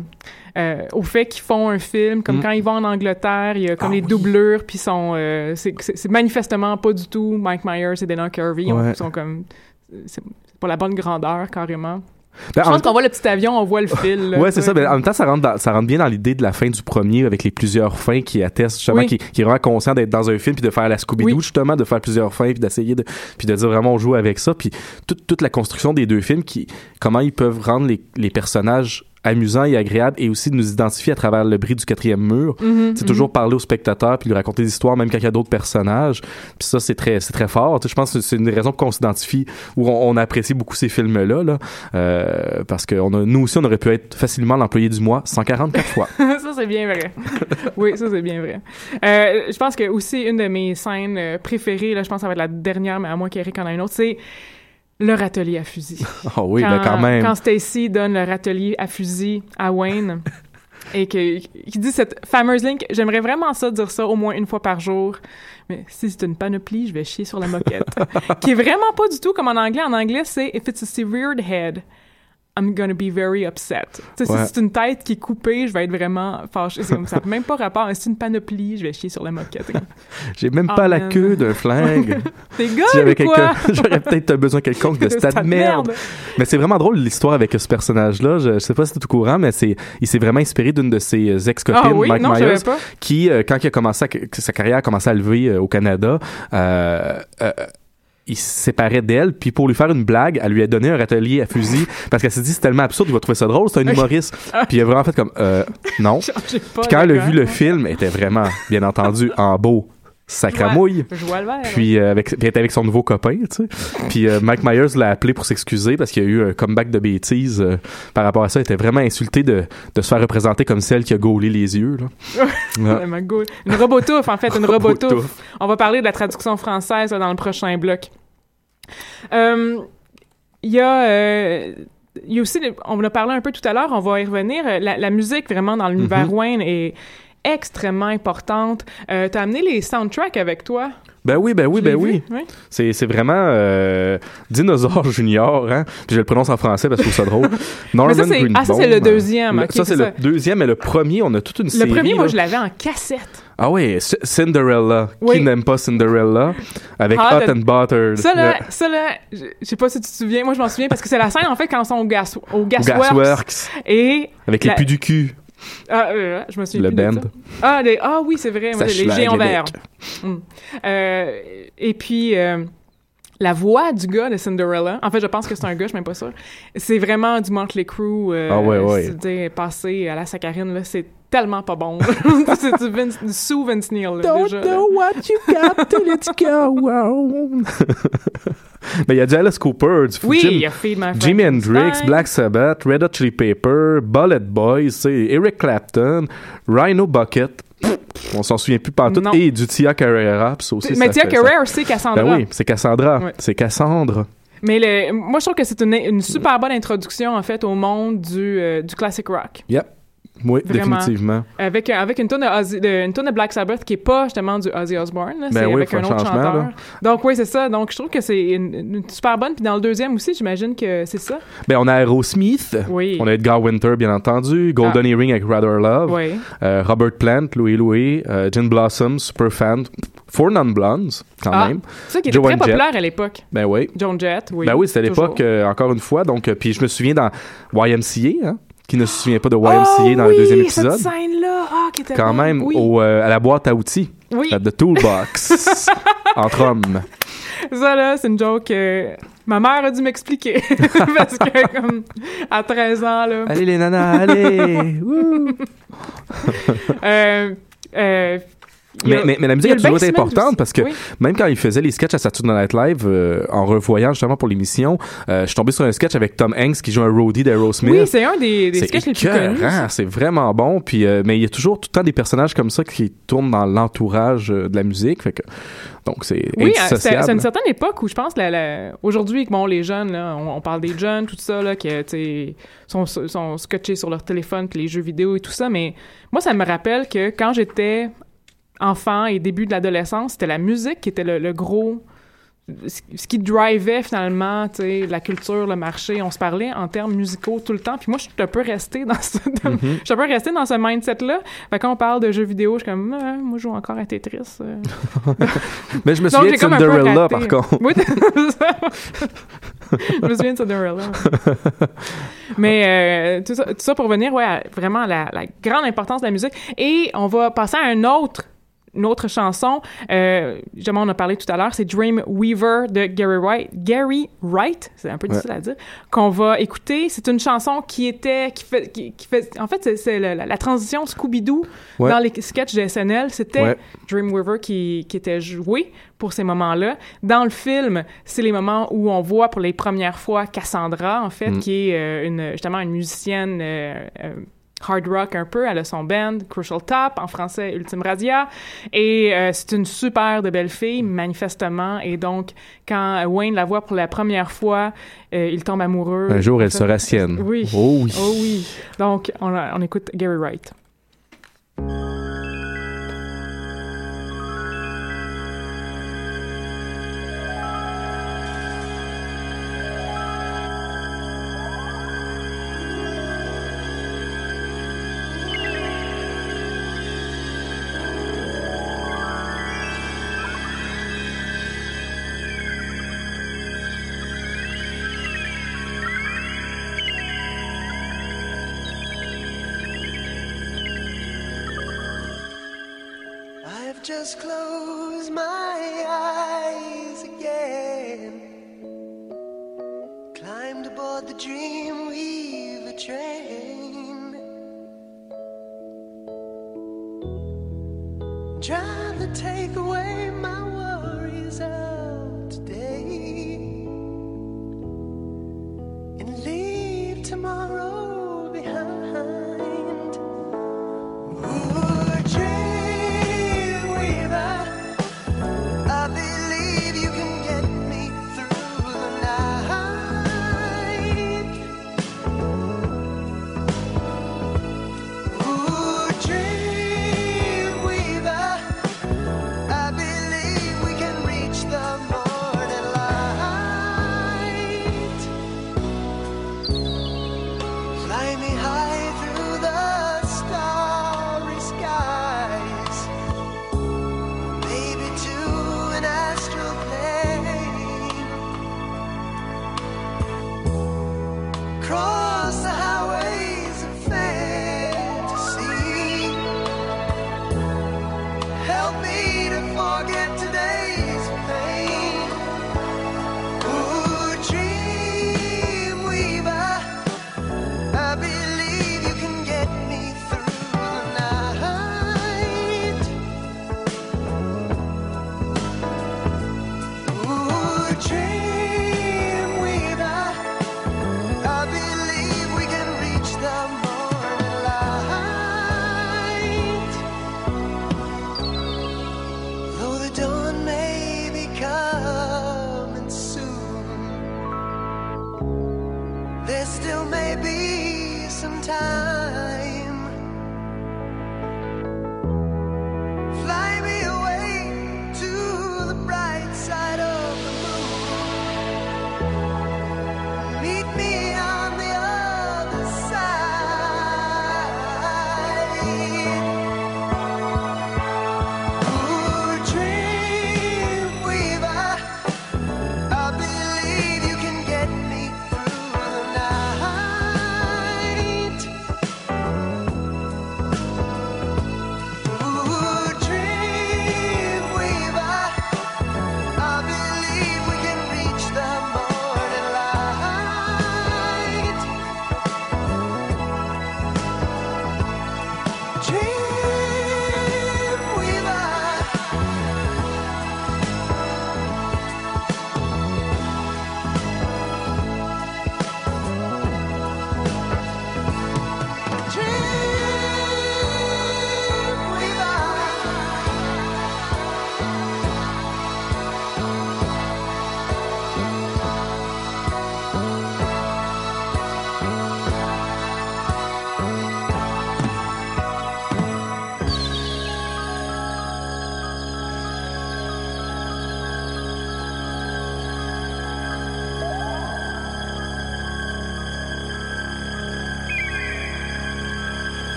euh, au fait qu'ils font un film, comme Mm. quand ils vont en Angleterre, il y a comme Ah les oui. doublures, puis sont euh, c'est manifestement pas du tout Mike Myers et Dana Carvey, ils Ouais. sont comme c'est c'est pas la bonne grandeur carrément. Ben, je pense qu'on voit le petit avion, on voit le fil. Là, [laughs] ouais, c'est ça. Mais en même temps, ça rentre, ça rentre bien dans l'idée de la fin du premier avec les plusieurs fins qui attestent justement, qui, qui est vraiment conscient d'être dans un film puis de faire la Scooby-Doo justement, de faire plusieurs fins puis d'essayer de, puis de dire vraiment on joue avec ça. Puis toute, toute la construction des deux films, qui, comment ils peuvent rendre les, les personnages amusant et agréable et aussi de nous identifier à travers le bris du quatrième mur. Mhm, c'est toujours parler au spectateur puis lui raconter des histoires même quand il y a d'autres personnages. Puis ça c'est très très fort. je pense que c'est une pour qu'on s'identifie ou on, apprécie beaucoup ces films là là euh, parce que on a, nous aussi on aurait pu être facilement l'employé du mois 144 fois. [laughs] ça c'est bien vrai. [laughs] oui, ça c'est bien vrai. Euh, je pense que aussi une de mes scènes euh, préférées là, je pense que ça va être la dernière mais à moins qu'Eric en ait une autre, c'est leur atelier à fusil. Oh [laughs] oui, ben, quand, même. Quand Stacy donne leur atelier à fusil à Wayne [laughs] et qu'il dit cette fameuse ligne, j'aimerais vraiment ça dire ça au moins une fois par jour, mais si c'est une panoplie, je vais chier sur la moquette. [laughs] qui est vraiment pas du tout comme en anglais. En anglais, c'est if it's a severed head. I'm gonna be very upset. Si c'est une tête qui est coupée, je vais être vraiment fâché. ça n'a même pas rapport. Si c'est une panoplie, je vais chier sur la moquette. [laughs] J'ai même pas la queue d'un flingue. [laughs] T'es gars si quoi? [laughs] J'aurais peut-être besoin quelconque de de merde. Mais c'est vraiment drôle l'histoire avec ce personnage-là. Je, sais pas si c'est tout courant, mais c'est il s'est vraiment inspiré d'une de ses ex-copines, ah, oui? Mike non, Myers, qui, euh, quand il a commencé sa carrière a commencé à lever euh, au Canada, euh, euh il se séparait d'elle, puis pour lui faire une blague, elle lui a donné un râtelier à fusil parce qu'elle s'est dit c'est tellement absurde, il va trouver ça drôle, c'est un [laughs] humoriste. puis il a vraiment fait comme euh, non. [laughs] puis quand elle a vu le film, elle était vraiment, bien entendu, en beau sacramouille. Puis, euh, avec, puis elle était avec son nouveau copain, tu sais. Puis euh, Mike Myers l'a appelé pour s'excuser parce qu'il y a eu un comeback de bêtises euh, par rapport à ça. Il était vraiment insulté de, de se faire représenter comme celle qui a gaulé les yeux. Là. une robotouffe, en fait, une [laughs] robotouffe. On va parler de la traduction française dans le prochain bloc. Il y a... il y a aussi, on en a parlé un peu tout à l'heure, on va y revenir. La, la musique, vraiment, dans l'univers mm Wayne est extrêmement importante. Euh, T'as amené les soundtracks avec toi? Ben oui, ben oui, ben oui. C'est, c'est vraiment euh, Dinosaure Junior, hein? Puis je le prononce en français parce que je trouve ça drôle. [laughs] Norman ça, ah, ça, c'est le deuxième. ça, c'est, le deuxième, mais le premier, on a toute une série. Le premier, moi, je l'avais en cassette. Ah oui, Cinderella. Qui n'aime pas Cinderella? Avec Hot, and Buttered. Ça, là, ça, là je sais pas si tu te souviens. Moi, je m'en souviens parce que c'est la scène, en fait, quand ils sont au, gas, au Gasworks. Et... Avec les pus du cul. Ah, euh, je me suis Le band. Ah, ah oui, c'est vrai, les géants verts. Hmm. Euh, et puis, euh, la voix du gars de Cinderella, en fait, je pense que c'est un gars, je suis même pas sûre. C'est vraiment du Motley Crue. Euh, ah ouais, ouais. passé à la saccharine, là, c'est tellement pas bon. [laughs] c'est du, Vince, du sous Vince Neil, là, Don't déjà, know what you got till it's gone. Mais [laughs] il y a du Alice Cooper, du oui, il y a Feed My Jimi Hendrix, Black Sabbath, Red Hot Chili Pepper, Bullet Boys, Eric Clapton, Rhino Bucket. On s'en souvient plus pas tout. Et du Tia Carrera. Aussi, Mais Tia Carrera, c'est Cassandra. Ben oui, c'est Cassandra. C'est Cassandra. Mais le, moi, je trouve que c'est une, une, super bonne introduction, en fait, au monde du, euh, du classic rock. Yep. Oui, définitivement. Avec, avec une tonne de, une tonne de Black Sabbath qui est pas justement du Ozzy Osbourne, ben c'est avec un autre chanteur. Donc oui, c'est ça. Donc je trouve que c'est une, super bonne. Puis dans le deuxième aussi, j'imagine que c'est ça. Ben on a Aerosmith. Oui. On a Edgar Winter, bien entendu. Golden ah. Earring avec Rather Love. Oui. Euh, Robert Plant, Louis Louis. Euh, Gin Blossom, super fan. Four Non Blondes, quand ah, même. C'est ça qui était très populaire à l'époque. Ben oui. Joan Jett, oui. Ben oui, c'était à l'époque, euh, encore une fois. Donc, puis je me souviens dans YMCA, hein, qui ne se souvient pas de YMCA oh, dans le deuxième épisode. Cette scène-là, ah, qui était Quand même, au, euh, à la boîte à outils. Oui. The Toolbox. [laughs] entre hommes. Ça, là, c'est une joke. que ma mère a dû m'expliquer. [laughs] Parce que, comme, à 13 ans, là. Allez, les nanas, allez! [laughs] euh, euh, mais, mais, mais, la musique a, toujours été importante parce que même quand il faisait les sketchs à Saturday Night Live, euh, en revoyant justement pour l'émission, euh, je suis tombé sur un sketch avec Tom Hanks qui joue un roadie d'Aerosmith. Oui, c'est un des, des sketchs les plus connus. C'est vraiment bon. Puis, euh, mais il y a toujours tout le temps des personnages comme ça qui tournent dans l'entourage de la musique. Fait que, donc, c'est Oui, c'est une certaine époque où je pense, la, aujourd'hui, bon, les jeunes, là, on, parle des jeunes, tout ça, là, qui sont, sont scotchés sur leur téléphone, puis les jeux vidéo et tout ça, mais moi, ça me rappelle que quand j'étais enfant et début de l'adolescence, c'était la musique qui était le, gros ce qui drivait finalement la culture, le marché. On se parlait en termes musicaux tout le temps. Puis moi, je suis un peu restée dans ce, je suis un peu restée dans ce mindset-là. Fait quand on parle de jeux vidéo, je suis comme, ah, moi, je joue encore à Tetris. Euh. [laughs] Mais [laughs] [laughs] je me souviens de Cinderella, par contre. Oui, je me souviens de Cinderella. Mais euh, tout, ça, tout, ça, pour venir, ouais, vraiment la, la grande importance de la musique. Et on va passer à un autre une autre chanson, euh, justement, on a parlé tout à l'heure, c'est Dream Weaver de Gary Wright. Gary Wright, c'est un peu difficile à dire, qu'on va écouter. C'est une chanson qui était, qui fait, qui, fait en fait, c'est la, transition Scooby-Doo dans les sketchs de SNL. C'était Dream Weaver qui, qui était joué pour ces moments-là. Dans le film, c'est les moments où on voit pour les premières fois Cassandra, en fait, mm. qui est euh, une, justement une musicienne euh, hard rock un peu. Elle a son band, Crucial Top, en français Ultime Radia. Et euh, c'est une super de belle fille, manifestement. Et donc, quand Wayne la voit pour la première fois, euh, il tombe amoureux. Un jour, elle sera sienne. Oui. Oh oui. Oh oui. Donc, on, on écoute Gary Wright. Just close my eyes again. Climbed aboard the Dreamweaver train. Trying to take away my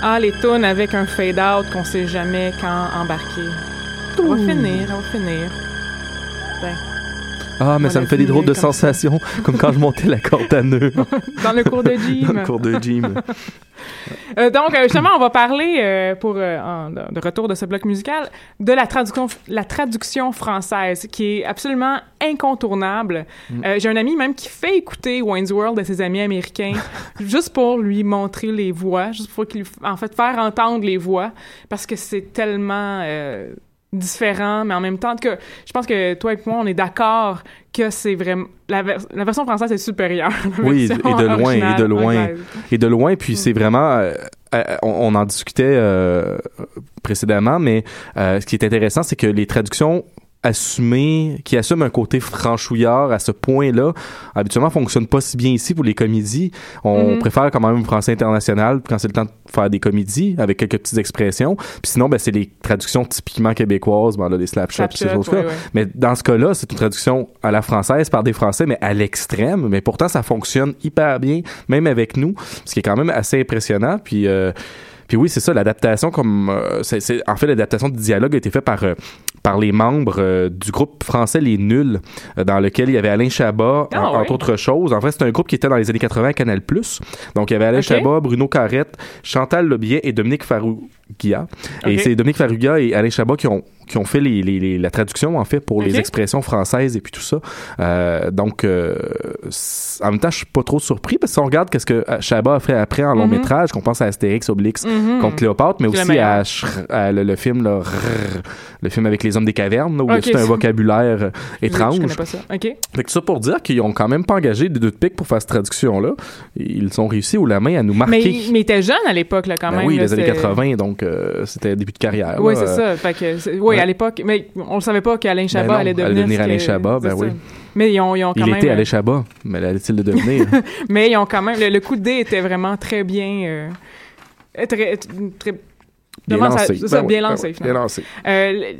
Ah, les tunes avec un fade-out qu'on sait jamais quand embarquer. On va finir, on va finir. Ben. Ah, mais ça me fait des drôles de sensations, comme quand je montais la corde à nœud. [laughs] Dans le cours de gym. Dans le cours de gym. [laughs] Euh, donc, euh, justement, on va parler, euh, pour de retour de ce bloc musical, de la traduction, la traduction française, qui est absolument incontournable. Mm. J'ai un ami même qui fait écouter Wayne's World à ses amis américains, [laughs] juste pour lui montrer les voix, juste pour qu'il, en fait, faire entendre les voix, parce que c'est tellement différent, mais en même temps, que je pense que toi et moi, on est d'accord que c'est vraiment la, la, version française est supérieure. Oui, et de loin, et de loin, et de loin. Puis c'est mm. vraiment, euh, euh, on, en discutait euh, précédemment, mais ce qui est intéressant, c'est que les traductions assumé, qui assume un côté franchouillard à ce point-là, habituellement fonctionne pas si bien ici pour les comédies. On mhm. préfère quand même un français international quand c'est le temps de faire des comédies avec quelques petites expressions. Puis sinon, ben, c'est les traductions typiquement québécoises, ben, là, des slapshots, ces choses-là. Mais dans ce cas-là, c'est une traduction à la française par des Français, mais à l'extrême. Mais pourtant, ça fonctionne hyper bien, même avec nous, ce qui est quand même assez impressionnant. Puis euh, puis oui, c'est ça, l'adaptation comme euh, c'est en fait l'adaptation du dialogue a été faite par euh, par les membres euh, du groupe français Les Nuls, dans lequel il y avait Alain Chabat, ah, entre autres choses. En fait, c'est un groupe qui était dans les années 80 à Canal+. Donc, il y avait Alain Chabat, Bruno Carrette, Chantal Lebier et Dominique Farougia. Et c'est Dominique Farougia et Alain Chabat qui ont qui ont fait les, les, la traduction en fait pour les expressions françaises et puis tout ça. Euh, donc euh, en même temps, je suis pas trop surpris parce qu'on regarde qu'est-ce que euh, Chabat a fait après en long mhm. métrage, qu'on pense à Astérix, Obélix mhm. contre Cléopâtre, mais aussi à, le, film là, le film avec les hommes des cavernes où c'est un vocabulaire étrange. Je connais pas ça. Ok. Fait que ça pour dire qu'ils ont quand même pas engagé des deux de pique pour faire cette traduction là. Ils ont réussi ou la main à nous marquer. Mais, mais il était jeune à l'époque là quand ben même. Oui, les années 80, donc c'était début de carrière. Oui, c'est ça. Fait que, oui, à l'époque, mais on ne savait pas qu'Alain ben Chabat allait devenir. Allait devenir Alain Chabat, ben oui. Mais ils ont, ils ont quand il même. était Alain Chabat, mais allait-il le devenir? [laughs] mais ils ont quand même. Le, coup de dé était vraiment très bien. Euh, très, très, Bien lancé. Ça, ça, ben bien lancé, ben bien lancé. Euh,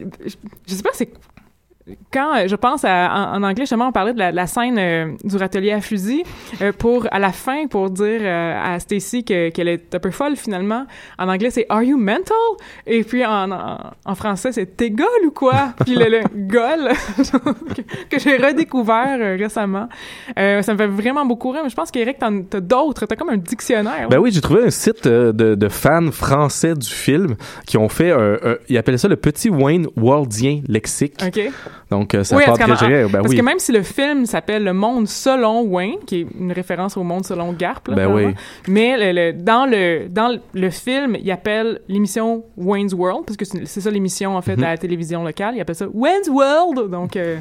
je sais pas c'est quand euh, je pense à, en, anglais, justement, on parlait de la, scène euh, du râtelier à fusil euh, pour à la fin pour dire à Stacy qu'elle est un peu folle finalement. En anglais, c'est Are you mental? Et puis en, en, français, c'est T'es gol ou quoi? [laughs] puis le, le gol [laughs] que, j'ai redécouvert récemment. ça me fait vraiment beaucoup rire. Mais je pense qu'Eric, t'as d'autres. T'as comme un dictionnaire. Ben oui, j'ai trouvé un site de, de, fans français du film qui ont fait un, ils appelaient ça le petit Wayne Waldien lexique. OK. Donc, euh, ça oui, très ben Parce que même si le film s'appelle Le Monde selon Wayne, qui est une référence au Monde selon Garp, ben oui. mais le, dans, le, dans le film, il appelle l'émission Wayne's World, parce que c'est ça l'émission, en fait, mhm. à la télévision locale. Il appelle ça Wayne's World. Donc, euh,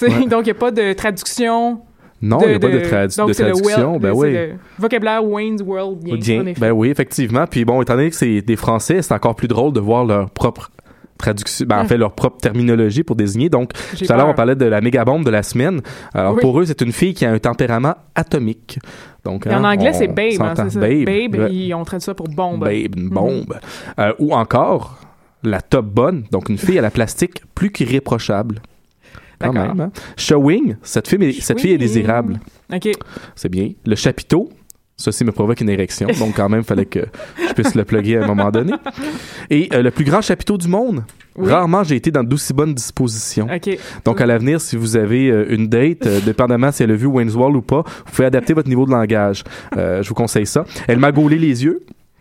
[laughs] donc il n'y a pas de traduction non, il n'y a pas de, de traduction. ben oui. Le vocabulaire Wayne's World. Bien, ben oui, effectivement. Puis bon, étant donné que c'est des Français, c'est encore plus drôle de voir leur propre traduction, ben, en fait leur propre terminologie pour désigner. Donc tout à l'heure on parlait de la méga bombe de la semaine. Alors pour eux c'est une fille qui a un tempérament atomique. Donc, en hein, anglais, c'est babe, hein, ça. Babe, babe ils ont traduit ça pour bombe. Babe, une bombe. Euh, ou encore, la top bonne, donc une fille à la plastique plus qu'irréprochable. Quand même. Hein? Showing, cette fille, est, cette fille est désirable. OK. C'est bien. Le chapiteau, Ceci me provoque une érection, donc quand même, il fallait que je puisse le plugger à un moment donné. Et euh, le plus grand chapiteau du monde? Rarement j'ai été dans d'aussi bonnes dispositions. Donc à l'avenir, si vous avez euh, une date, euh, dépendamment si elle a vu Wayne's Wall ou pas, vous pouvez adapter votre niveau de langage. je vous conseille ça. Elle m'a gaulé les yeux.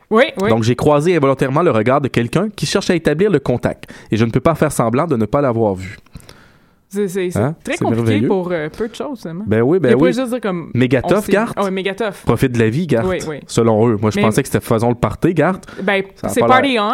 Oui, oui. Donc j'ai croisé involontairement le regard de quelqu'un qui cherche à établir le contact. Et je ne peux pas faire semblant de ne pas l'avoir vu. C'est hein? très compliqué pour euh, peu de choses, seulement. Ben oui, ben oui. Juste dire comme. Mégatoff, Gart. Ah oui. Profite de la vie, Gart. Oui, oui. Selon eux. Moi, je pensais que c'était faisons le party, Gart. Ben, c'est Party On,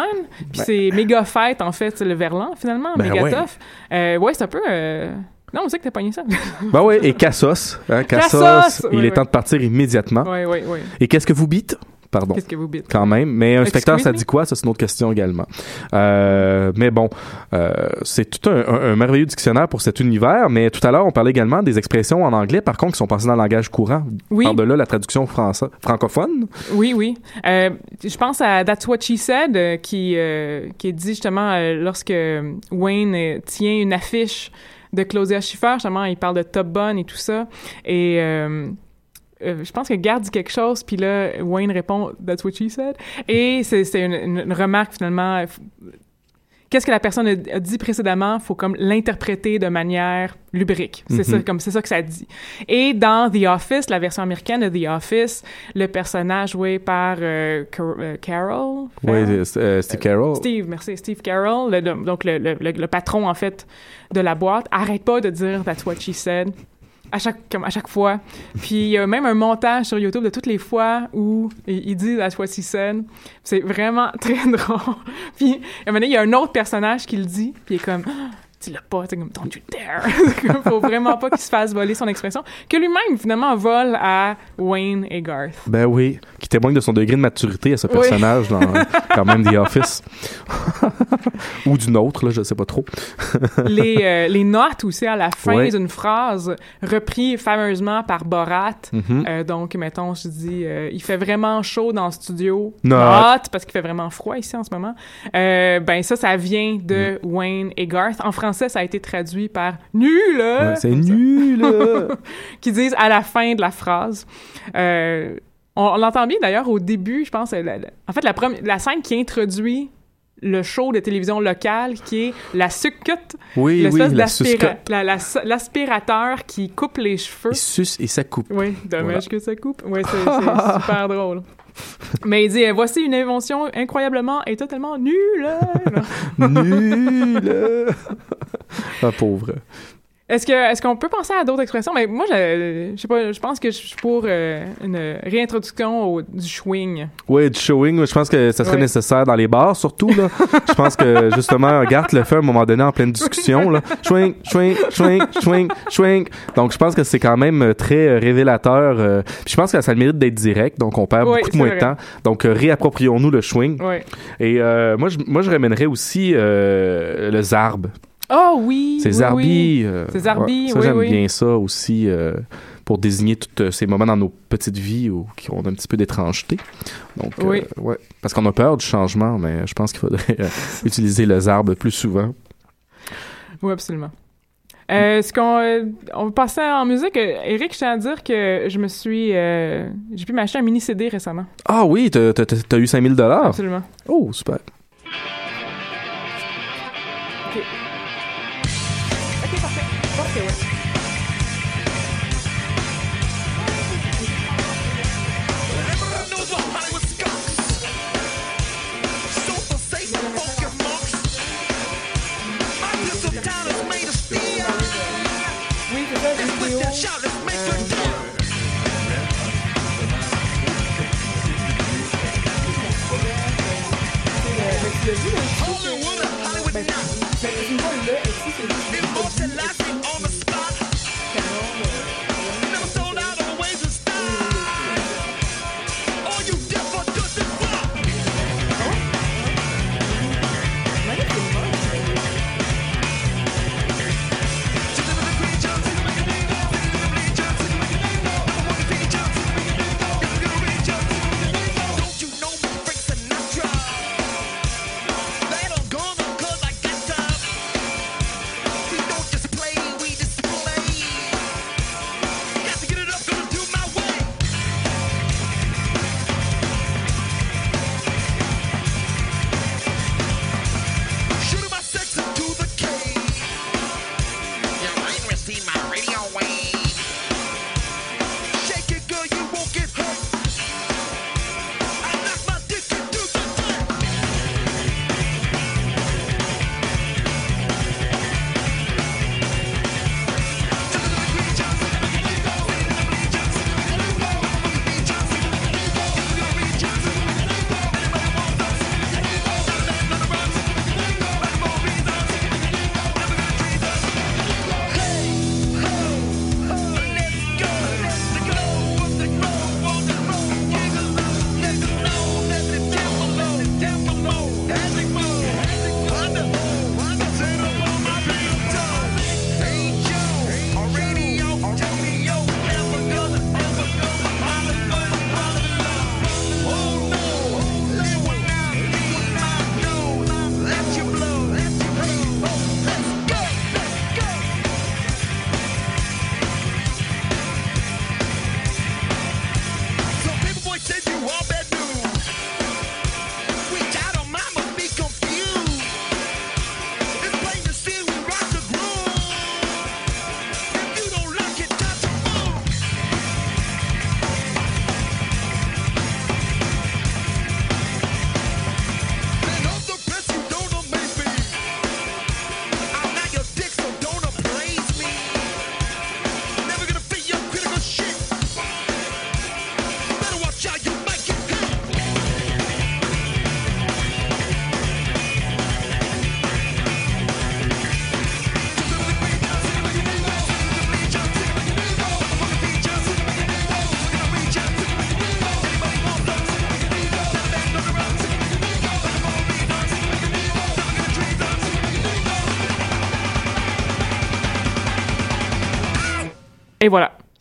puis ben... c'est méga fête, en fait, le Verlan, finalement, ben Mégatoff. Ouais, euh, ouais c'est un peu. Euh... Non, on sait que t'as pogné ça. [laughs] ben oui, et Cassos. Hein, Cassos, Cassos il est temps de partir immédiatement. Oui, oui, oui. Et qu'est-ce que vous bites? Pardon. Qu'est-ce que vous bites? Quand même. Mais un spectateur, ça dit quoi? Ça, c'est une autre question également. Euh, mais bon, euh, c'est tout un, merveilleux dictionnaire pour cet univers. Mais tout à l'heure, on parlait également des expressions en anglais, par contre, qui sont passées dans le langage courant. Oui. Par-delà la traduction française, francophone. Oui, oui. Euh, je pense à That's What She Said, qui, qui est dit justement lorsque Wayne tient une affiche de Claudia Schiffer, justement, il parle de Top Bun et tout ça. Et euh, je pense que Garde dit quelque chose, puis là, Wayne répond « That's what she said ». Et c'est une, une, remarque, finalement, qu'est-ce que la personne a, dit précédemment, faut comme l'interpréter de manière lubrique. C'est ça, Mhm. comme c'est ça que ça dit. Et dans The Office, la version américaine de The Office, le personnage joué par euh, Car- euh, Carol? Oui, euh, Steve Carroll. Steve, merci, Steve Carroll, le- le- donc le, le- le- le patron en fait de la boîte, arrête pas de dire That's what she said à chaque comme à chaque fois. Puis il y a même un montage sur YouTube de toutes les fois où il, That's what she said. C'est vraiment [laughs] très drôle. Puis à un moment donné, il y a un autre personnage qui le dit, puis il est comme dis-le pas, c'est comme don't you dare. [laughs] Comme, Faut vraiment pas qu'il se fasse voler son expression, que lui-même finalement vole à Wayne et Garth. Ben oui, qui témoigne de son degré de maturité à ce Oui. personnage dans [laughs] quand même The Office. [laughs] Ou d'une autre, là, je sais pas trop. [laughs] les, euh, les notes aussi à la fin Ouais. d'une phrase repris fameusement par Borat. Mhm. Euh, donc, mettons, je dis, euh, il fait vraiment chaud dans le studio. Note. Note, parce qu'il fait vraiment froid ici en ce moment. Euh, ben ça, ça vient de Mm. Wayne et Garth. En français, ça a été traduit par « nul! Ouais, c'est nul, [laughs] qui disent à la fin de la phrase. On on l'entend bien d'ailleurs au début, je pense. la- la- en fait, la, première, la scène qui introduit le show de télévision local, qui est la succotte, Oui, l'espèce la d'aspira- suscotte. la- la- l'aspirateur qui coupe les cheveux. Il suce et ça coupe. Oui, dommage Voilà. que ça coupe. Oui, c'est [laughs] super drôle. Mais il dit euh, voici une invention incroyablement et totalement nulle. [laughs] nul. là. [laughs] ah, pauvre. Est-ce que est-ce qu'on peut penser à d'autres expressions? Mais moi, je, je sais pas. Je pense que je suis pour euh, une réintroduction au, du chewing. Oui, du showing, je pense que ça serait Ouais. nécessaire dans les bars, surtout. Là. je pense que, [laughs] justement, Garth le fait à un moment donné en pleine discussion. Là. Swing, swing, swing, swing, swing. Donc, je pense que c'est quand même très euh, révélateur. euh, je pense que ça a le mérite d'être direct, donc on perd beaucoup de moins vrai. de temps. Donc, réapproprions-nous le. Ouais. Et moi, je, moi, je ramènerais aussi le zarbe. Oh oui. C'est oui, zarbi. oui. euh, C'est zarbi, ça, oui, j'aime bien ça aussi euh, pour désigner tous euh, ces moments dans nos petites vies où qui ont un petit peu d'étrangeté. Donc, euh, Oui. ouais. Parce qu'on a peur du changement, mais je pense qu'il faudrait [laughs] utiliser le zarbe plus souvent. Oui, absolument. Euh, Est-ce qu'on euh, on va passer en musique? Euh, Eric, je tiens à dire que je me suis... J'ai pu m'acheter un mini CD récemment. Ah oui, t'as t'as- t'as- eu 5000 dollars? Absolument. Oh, super. OK.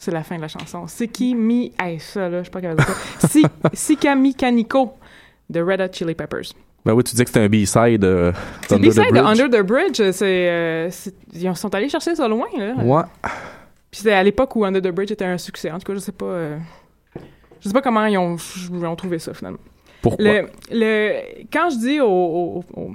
C'est la fin de la chanson. Siki Mi. Hey, ça, là, je sais pas qu'elle. Si, Sika Mi Kaniko de Red Hot Chili Peppers. Ben oui, tu disais que c'était un B-side euh, C'est B-side de Under the Bridge. Euh, ils sont allés chercher ça loin, là. Ouais. Puis c'était à l'époque où Under the Bridge était un succès. En tout cas, je sais pas. Euh, je sais pas comment ils ont, ils ont trouvé ça, finalement. Pourquoi? Le, le, quand je dis aux, aux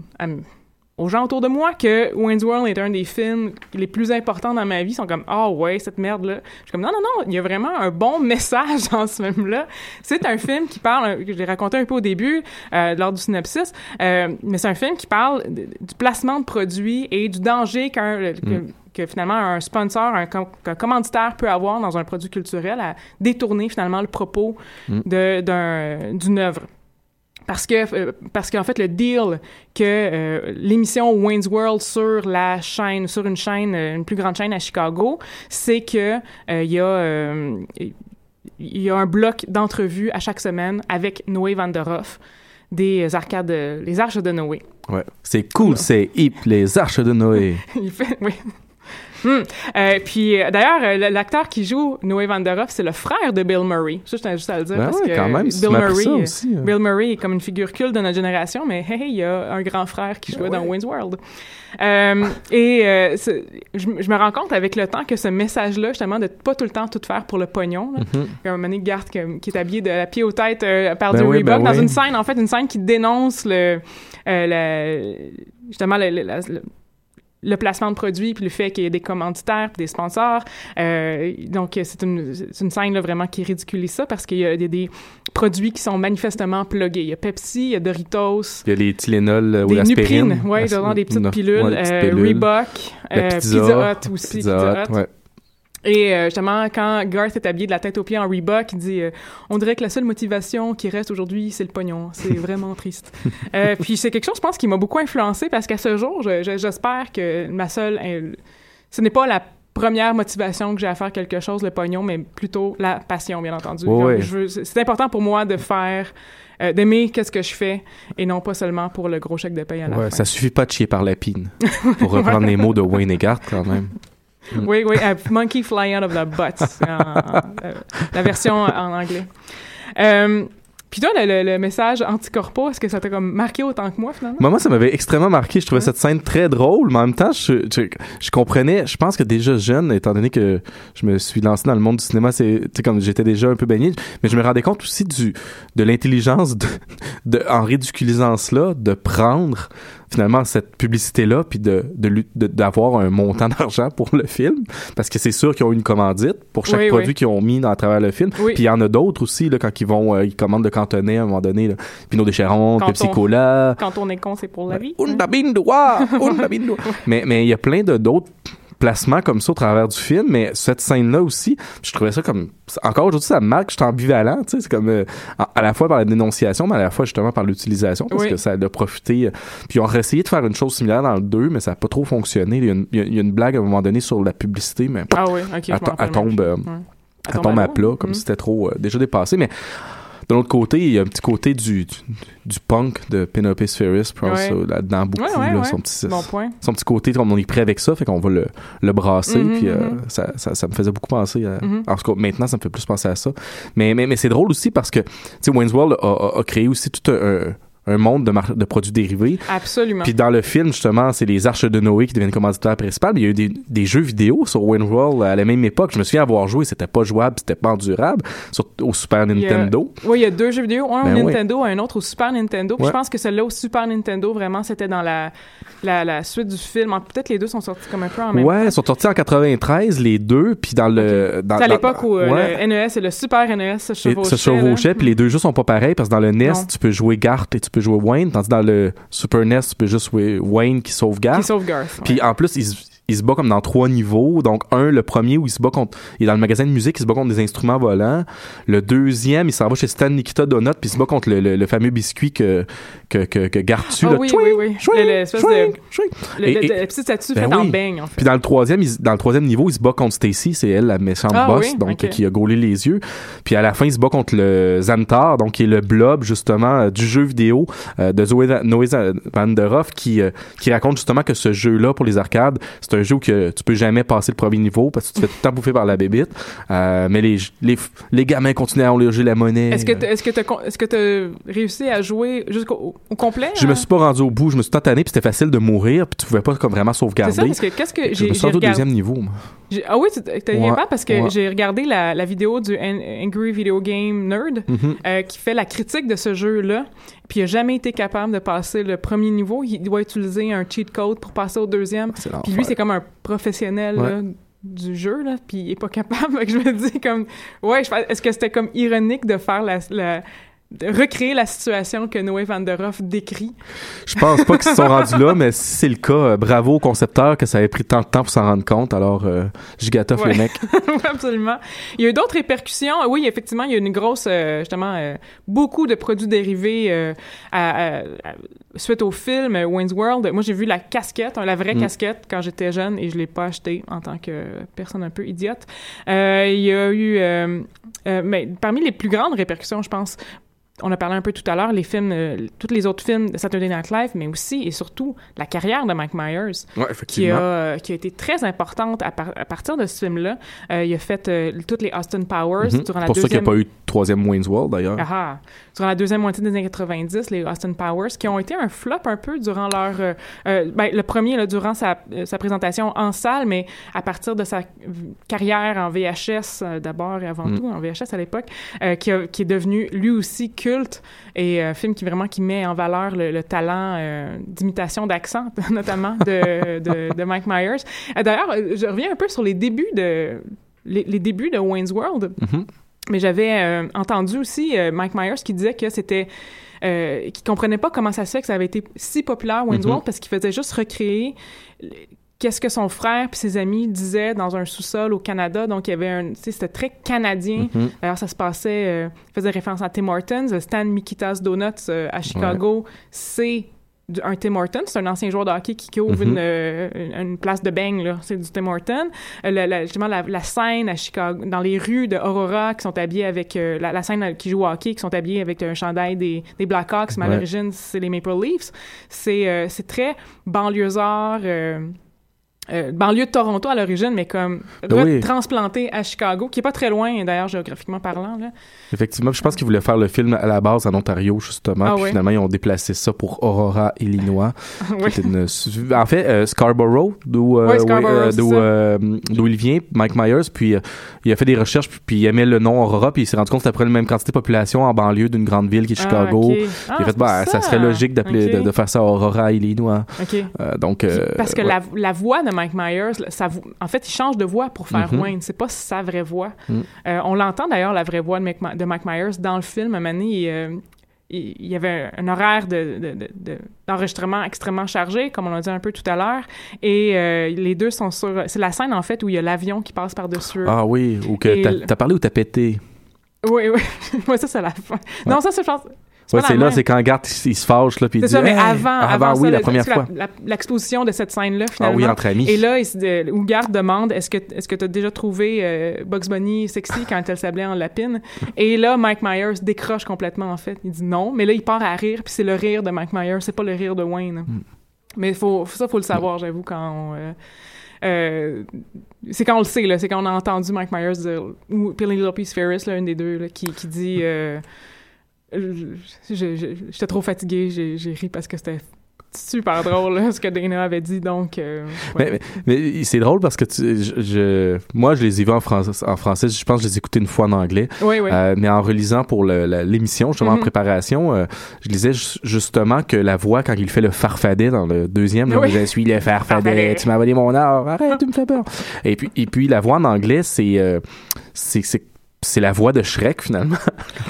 gens autour de moi que Wayne's World est un des films les plus importants dans ma vie sont comme ah oh ouais cette merde là je suis comme non non non il y a vraiment un bon [laughs] message dans ce film là c'est un film qui parle je l'ai raconté un peu au début euh, lors du synopsis euh, mais c'est un film qui parle du placement de produits et du danger qu'un mm. que, finalement un sponsor, un, commanditaire peut avoir dans un produit culturel à détourner finalement le propos mm. d'une œuvre parce que euh, parce qu'en fait le deal que euh, l'émission Wayne's World sur la chaîne sur une chaîne euh, une plus grande chaîne à Chicago c'est que il y a il y a un bloc d'entrevues à chaque semaine avec Noé Van der Hoff des arcades les arches de Noé. Ouais, c'est cool, c'est hip les arches de Noé. [laughs] il fait oui. Hmm. Euh, puis euh, d'ailleurs, euh, l'acteur qui joue Noé Van Der c'est le frère de Bill Murray. Ça, je tiens juste à le dire. Ben parce que quand même, Bill Murray, aussi, hein. Bill Murray est comme une figure culte de notre génération, mais hey, il y a un grand frère qui ben jouait dans Wayne's World. et je, me rends compte avec le temps que ce message-là, justement, de pas tout le temps tout faire pour le pognon. Là. Mm -hmm. Un moment Garth qui, est habillé de la pied aux têtes par ben du Reebok ben dans une scène, en fait, une scène qui dénonce le, justement le, le placement de produits puis le fait qu'il y ait des commanditaires puis des sponsors. Euh, donc, c'est une, une scène là, vraiment qui ridiculise ça parce qu'il y a des, des, produits qui sont manifestement pluggés. Il y a Pepsi, il y a Doritos. Il y a les Tylenol euh, ou l'aspirine. Oui, des petites pilules. Ouais, euh, Reebok, euh, Pizza, Hut aussi. Pizza, Hut, Ouais. Et euh, justement, quand Garth est habillé de la tête aux pieds en Reebok, il dit euh, On dirait que la seule motivation qui reste aujourd'hui, c'est le pognon. C'est [laughs] vraiment triste. Euh, puis c'est quelque chose, je pense, qui m'a beaucoup influencé parce qu'à ce jour, j'espère que ma seule... ce n'est pas la première motivation que j'ai à faire quelque chose, le pognon, mais plutôt la passion, bien entendu. c'est important pour moi de faire... d'aimer qu'est-ce que je fais et non pas seulement pour le gros chèque de paye à la ouais, Ça suffit pas de chier par la pine, [laughs] pour reprendre les mots de Wayne et Garth, quand même. Mm. Oui, oui, Monkey Fly Out of the Butt, euh, [laughs] la version en anglais. Euh, puis toi, le, le, message anticorpo, est-ce que ça t'a comme marqué autant que moi, finalement? Moi, ça m'avait extrêmement marqué. Je trouvais cette scène très drôle, mais en même temps, je, je, comprenais, je pense que déjà jeune, étant donné que je me suis lancé dans le monde du cinéma, c'est, comme j'étais déjà un peu baigné, mais je me rendais compte aussi du, de l'intelligence de, de, en ridiculisant cela, de prendre finalement cette publicité là puis de d'avoir un montant d'argent pour le film parce que c'est sûr qu'ils ont une commandite pour chaque produit qu'ils ont mis dans, à travers le film. Puis il y en a d'autres aussi là quand ils vont euh, ils commandent de cantonner à un moment donné là. Pinot des Pepsi Cola. quand on est con c'est pour la vie [laughs] mais mais il y a plein de d'autres placement comme ça au travers du film, mais cette scène-là aussi, je trouvais ça comme encore aujourd'hui ça marque, je suis ambivalent, tu sais, c'est comme euh, à, la fois par la dénonciation, mais à la fois justement par l'utilisation parce que ça a profité. Euh, puis on a essayé de faire une chose similaire dans le 2, mais ça a pas trop fonctionné. Il y, a une, il y a une blague à un moment donné sur la publicité, mais ah oui, elle, tombe, euh, elle, tombe à plat? comme mm. si c'était trop déjà dépassé, mais de l'autre côté, il y a un petit côté du, du, punk de Penelope Ferris, là-dedans beaucoup, son, petit, son petit côté, on est prêt avec ça, fait qu'on va le, le brasser, mm-hmm, puis euh, mm-hmm. ça, ça, ça, me faisait beaucoup penser à, mm-hmm. En tout cas, maintenant, ça me fait plus penser à ça. Mais, mais, mais c'est drôle aussi parce que, tu sais, Wayne's World a, a, créé aussi tout un un monde de, de produits dérivés. Absolument. Puis dans le film, justement, c'est les Arches de Noé qui deviennent commanditaires principaux. Mais il y a eu des, des jeux vidéo sur World à la même époque. Je me souviens avoir joué, c'était pas jouable, c'était pas endurable sur, au Super Nintendo. oui, il y a deux jeux vidéo, un ben au Nintendo, un autre au Super Nintendo. Puis je pense que celui-là au Super Nintendo, vraiment, c'était dans la, la, la, suite du film. Peut-être les deux sont sortis comme un peu en même ouais, temps. Ouais, ils sont sortis en 93, les deux. Puis dans le... C'est à l'époque où euh, le NES et le Super NES se chevauchaient. Se chevauchaient, puis les deux jeux sont pas pareils parce que dans le NES, tu peux jouer Garth et tu peux jouer Wayne, tandis dans le Super NES, tu peux juste jouer Wayne qui sauvegarde. Qui sauvegarde. Puis en plus, ils, il se bat comme dans trois niveaux. Donc, un, le premier où il se bat contre, il est dans le magasin de musique, il se bat contre des instruments volants. Le deuxième, il s'en va chez Stan Nikita Donut, puis il se bat contre le, le, fameux biscuit que, que, que, que Gartu, ah, oui, oui, oui, L'espèce de, la petite statue ben faite en beigne, en fait. Puis dans le troisième, dans le troisième niveau, il se bat contre Stacy, c'est elle, la méchante ah, boss, donc, qui a gaulé les yeux. Puis à la fin, il se bat contre le Xantar, donc qui est le blob, justement, euh, du jeu vidéo euh, de Zoé Noé Van der Hoff, qui, euh, qui raconte justement que ce jeu-là, pour les arcades, c'est un un jeu où que tu peux jamais passer le premier niveau parce que tu te fais tout le temps bouffer par la bébite. Euh, mais les, les, les gamins continuent à enlever la monnaie. Est-ce que tu est-ce que t'as est-ce que t'as réussi à jouer jusqu'au au complet Je me hein? suis pas rendu au bout. Je me suis tanné puis c'était facile de mourir puis tu pouvais pas comme vraiment sauvegarder. C'est ça parce que qu'est-ce que Je me suis rendu au deuxième niveau. Ah oui, tu t'as Ouais, pas parce que ouais. j'ai regardé la, la vidéo du An- Angry Video Game Nerd Mhm. euh, qui fait la critique de ce jeu-là. Puis il a jamais été capable de passer le premier niveau. Il doit utiliser un cheat code pour passer au deuxième. C'est Puis lui, c'est comme un professionnel Ouais. là, du jeu, là, puis il est pas capable. [laughs] Que je me dis comme, ouais, est-ce que c'était comme ironique de faire la, la- de recréer la situation que Noé Van der Hoff décrit? Je pense pas qu'ils se sont rendus là, [laughs] mais si c'est le cas, euh, bravo au concepteur que ça avait pris tant de temps pour s'en rendre compte. Alors, euh, gigatoff Ouais. les mecs. [laughs] Oui, absolument. Il y a eu d'autres répercussions. Oui, effectivement, il y a une grosse, euh, justement, euh, beaucoup de produits dérivés à- à- à- suite au film euh, Wayne's World. Moi, j'ai vu la casquette, hein, la vraie Mm. casquette, quand j'étais jeune et je l'ai pas achetée en tant que personne un peu idiote. Euh, il y a eu, euh, euh, mais parmi les plus grandes répercussions, je pense, on a parlé un peu tout à l'heure, les films, euh, tous les autres films de Saturday Night Live, mais aussi et surtout la carrière de Mike Myers Ouais, qui a, euh, qui a été très importante à, par- à partir de ce film-là. Euh, il a fait euh, toutes les Austin Powers Mhm. durant la pour ça qu'il n'y deuxième... a pas eu de troisième Wayne's World, d'ailleurs. Ah ah. Durant la deuxième moitié des années 90, les Austin Powers, qui ont été un flop un peu durant leur... euh, ben, le premier, là, durant sa, sa présentation en salle, mais à partir de sa carrière en VHS, d'abord et avant Mm. tout, en VHS à l'époque, qui, qui est devenu lui aussi culte et un film qui vraiment qui met en valeur le, le talent euh, d'imitation d'accent, [laughs] notamment de, de, de Mike Myers. Euh, D'ailleurs, euh, je reviens un peu sur les débuts de... Les, les débuts de Wayne's World. Mhm. Mais j'avais euh, entendu aussi euh, Mike Myers qui disait que c'était euh, qui comprenait pas comment ça se fait que ça avait été si populaire Wayne's Mhm. World parce qu'il faisait juste recréer qu'est-ce que son frère puis ses amis disaient dans un sous-sol au Canada. Donc il y avait un, tu sais, c'était très canadien. Mhm. D'ailleurs, ça se passait, euh, il faisait référence à Tim Hortons, le stand Mikitas Donuts euh, à Chicago, c'est un Tim Hortons, c'est un ancien joueur de hockey qui, qui ouvre Mhm. une, euh, une, place de bang, là. C'est du Tim Hortons. La- la- justement, la, la scène à Chicago, dans les rues de Aurora, qui sont habillés avec, euh, la, scène qui joue au hockey, qui sont habillés avec un chandail des, des Blackhawks, mais à Ouais. l'origine, c'est les Maple Leafs. C'est, euh, très banlieusard, euh, banlieue de Toronto à l'origine, mais comme Ben oui. transplanté à Chicago, qui est pas très loin, d'ailleurs, géographiquement parlant, là. Effectivement, je pense qu'ils voulaient faire le film à la base en Ontario, justement. Ah puis finalement, ils ont déplacé ça pour Aurora, Illinois. [laughs] qui Oui. une su- En fait, euh, Scarborough, d'où euh, d'où ça. il vient, Mike Myers. Puis il a fait des recherches, puis, puis il aimait le nom Aurora, puis il s'est rendu compte que c'était après la même quantité de population en banlieue d'une grande ville qui est Chicago. Ah. Puis Ah, il a fait, bah, ça serait logique d'appeler, de, de faire ça Aurora, Illinois. OK. Euh, donc, euh, Parce que la, la voix de Mike Myers, en fait, il change de voix pour faire Mhm. Wayne. C'est pas sa vraie voix. Mhm. Euh, on l'entend d'ailleurs, la vraie voix de Mike, Ma- de Mike Myers dans le film. À un moment donné, il, euh, il- y avait un horaire de, de- de- de- d'enregistrement extrêmement chargé, comme on l'a dit un peu tout à l'heure. Et euh, les deux sont sur... C'est la scène, en fait, où il y a l'avion qui passe par-dessus. Ah oui, ou que t'as, t'as parlé ou t'as pété? Oui, oui. [laughs] ouais, ça, c'est la fin. Non, ça, c'est Ouais, c'est là, c'est quand Garth il, se fâche, là, puis il dit ça, mais Hey! avant, Ah, avant, oui, ça, la première fois. l'exposition de cette scène-là, Ah finalement. oui, entre amis. Et là, il de- Hogarth demande est-ce que est-ce que tu as déjà trouvé euh, Bugs Bunny sexy quand elle s'ablait en lapine? [laughs] Et là, Mike Myers décroche complètement en fait. Il dit non, mais là il part à rire, puis c'est le rire de Mike Myers, c'est pas le rire de Wayne. Hmm. Mais faut ça faut le savoir, j'avoue quand on, euh, euh, c'est quand on le sait là, c'est quand on a entendu Mike Myers dire ou Penelope Ferris là, une des deux là, qui, qui dit euh, j'étais trop fatigué, j'ai ri parce que c'était super drôle là, ce que Dana avait dit donc euh, ouais. Mais, mais, mais c'est drôle parce que tu, je, je- moi, je les ai vus en, français, en français. Je pense que je les ai écoutés une fois en anglais. Oui, oui. Euh, mais en relisant pour l'émission, justement en Mhm. préparation, euh, je lisais ju- justement que la voix, quand il fait le farfadet dans le deuxième, Oui. je suis le farfadet, tu m'as volé mon or, arrête, tu me fais peur. Et puis, et puis la voix en anglais, c'est c'est c'est la voix de Shrek finalement.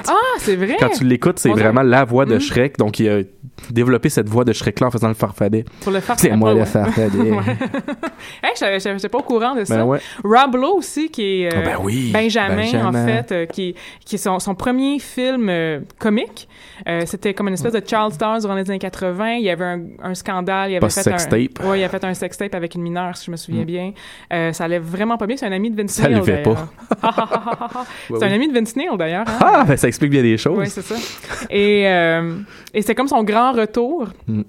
Ah, c'est vrai. Quand tu l'écoutes, c'est vraiment la voix de Mhm. Shrek. Donc il a développé cette voix de Shrek là en faisant le farfadet. Pour le faire. C'est moi le ouais. farfadet. [laughs] Ouais. Hey, j'étais pas au courant de ça. Ben ouais. Rob Lowe aussi, qui est euh, Ah ben oui, Benjamin, Benjamin. en fait, euh, qui, qui est son, son premier film euh, comique. C'était comme une espèce de child stars durant les années 80. Il y avait un, un scandale. Il avait fait un, Post-sextape. ouais, il a fait un sextape avec une mineure, si je me souviens Mm. bien. Ça allait vraiment pas bien. C'est un ami de Vince Ça Neil, allait pas. [laughs] c'est un ami de Vince Neil, d'ailleurs. hein. Ah, ben ça explique bien des choses. Oui, c'est ça. Et, et c'est comme son grand retour. Mm.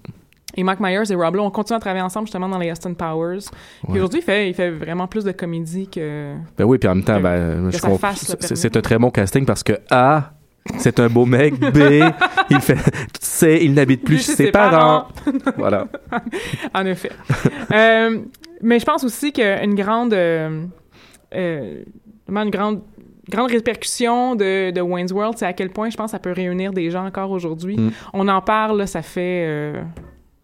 et Mike Myers et Rob Lowe ont continué à travailler ensemble justement dans les Austin Powers. Puis aujourd'hui, il fait, il fait vraiment plus de comédie que. Ben oui, puis en même temps, ben, je comprends. C'est un très bon casting parce que A, c'est un beau mec. B, [laughs] il fait, C, il n'habite plus chez ses, parents. [laughs] voilà. en effet. [laughs] euh, mais je pense aussi qu'une grande, euh, euh, une grande grande répercussion de, de Wayne's World, c'est à quel point je pense que ça peut réunir des gens encore aujourd'hui. Mm. On en parle, ça fait euh,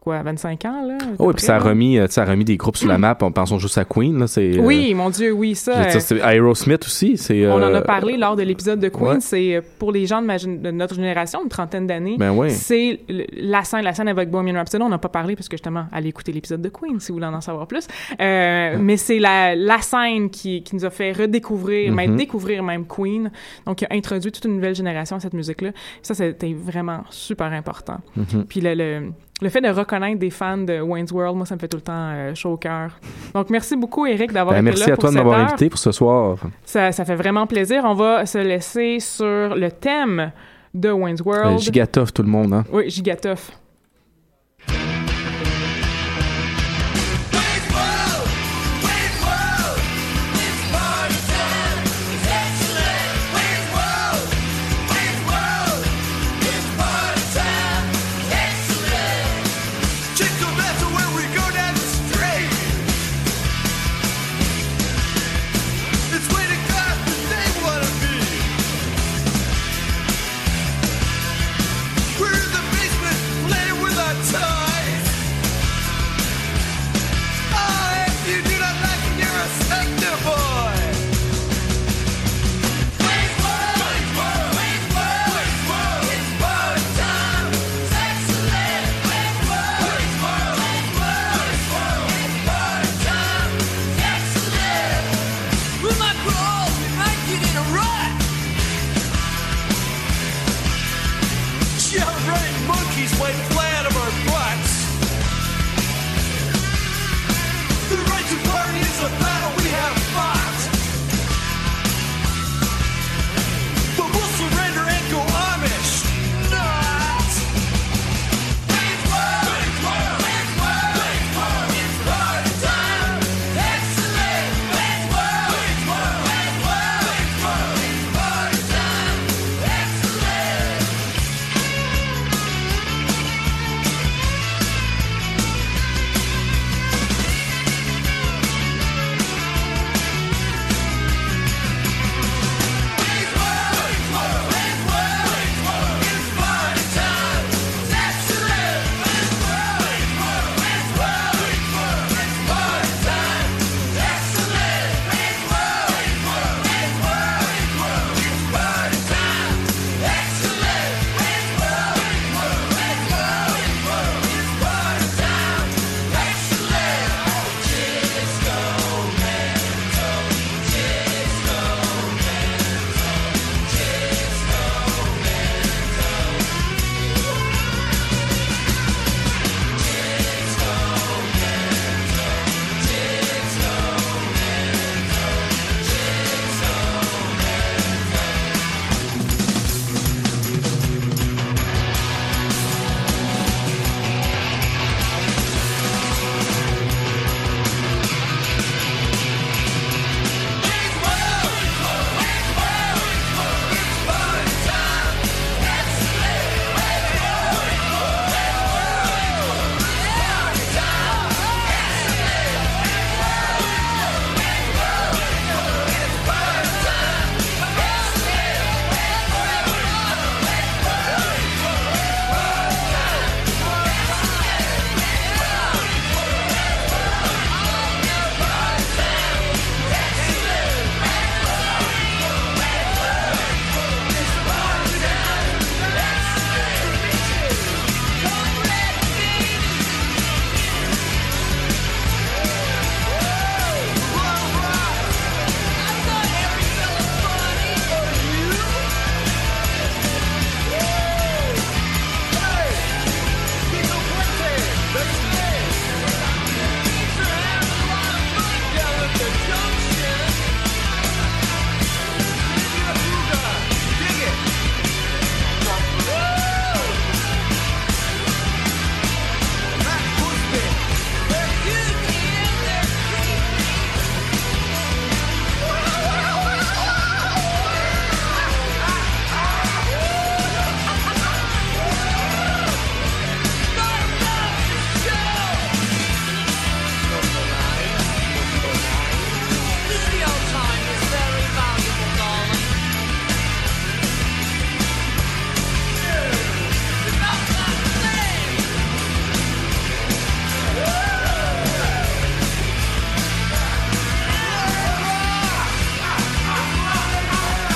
quoi, 25 ans, là? Oh, et puis ça a, remis, euh, ça a remis des groupes sur la map. On pensons juste à Queen, là. C'est, euh, oui, mon Dieu, oui, ça. c'est Aerosmith aussi. C'est, On en a parlé lors de l'épisode de Queen. C'est pour les gens de, ma, de, notre génération, une trentaine d'années. Ben. C'est la scène, la scène avec Bohemian Rhapsody. On n'a pas parlé parce que justement, allez écouter l'épisode de Queen si vous voulez en savoir plus. Euh, mais c'est la, la scène qui, qui nous a fait redécouvrir, même mm-hmm. découvrir même Queen. Donc, qui a introduit toute une nouvelle génération à cette musique-là. Ça, c'était vraiment super important. Mm-hmm. Puis le, le le fait de reconnaître des fans de Wayne's World, moi, ça me fait tout le temps euh, chaud au cœur. Donc, merci beaucoup, Eric, d'avoir ben, été là. Merci à toi de m'avoir invité pour ce soir. Ça, ça fait vraiment plaisir. On va se laisser sur le thème de Wayne's World. Euh, Gigatoff, tout le monde, hein? Oui, Gigatoff.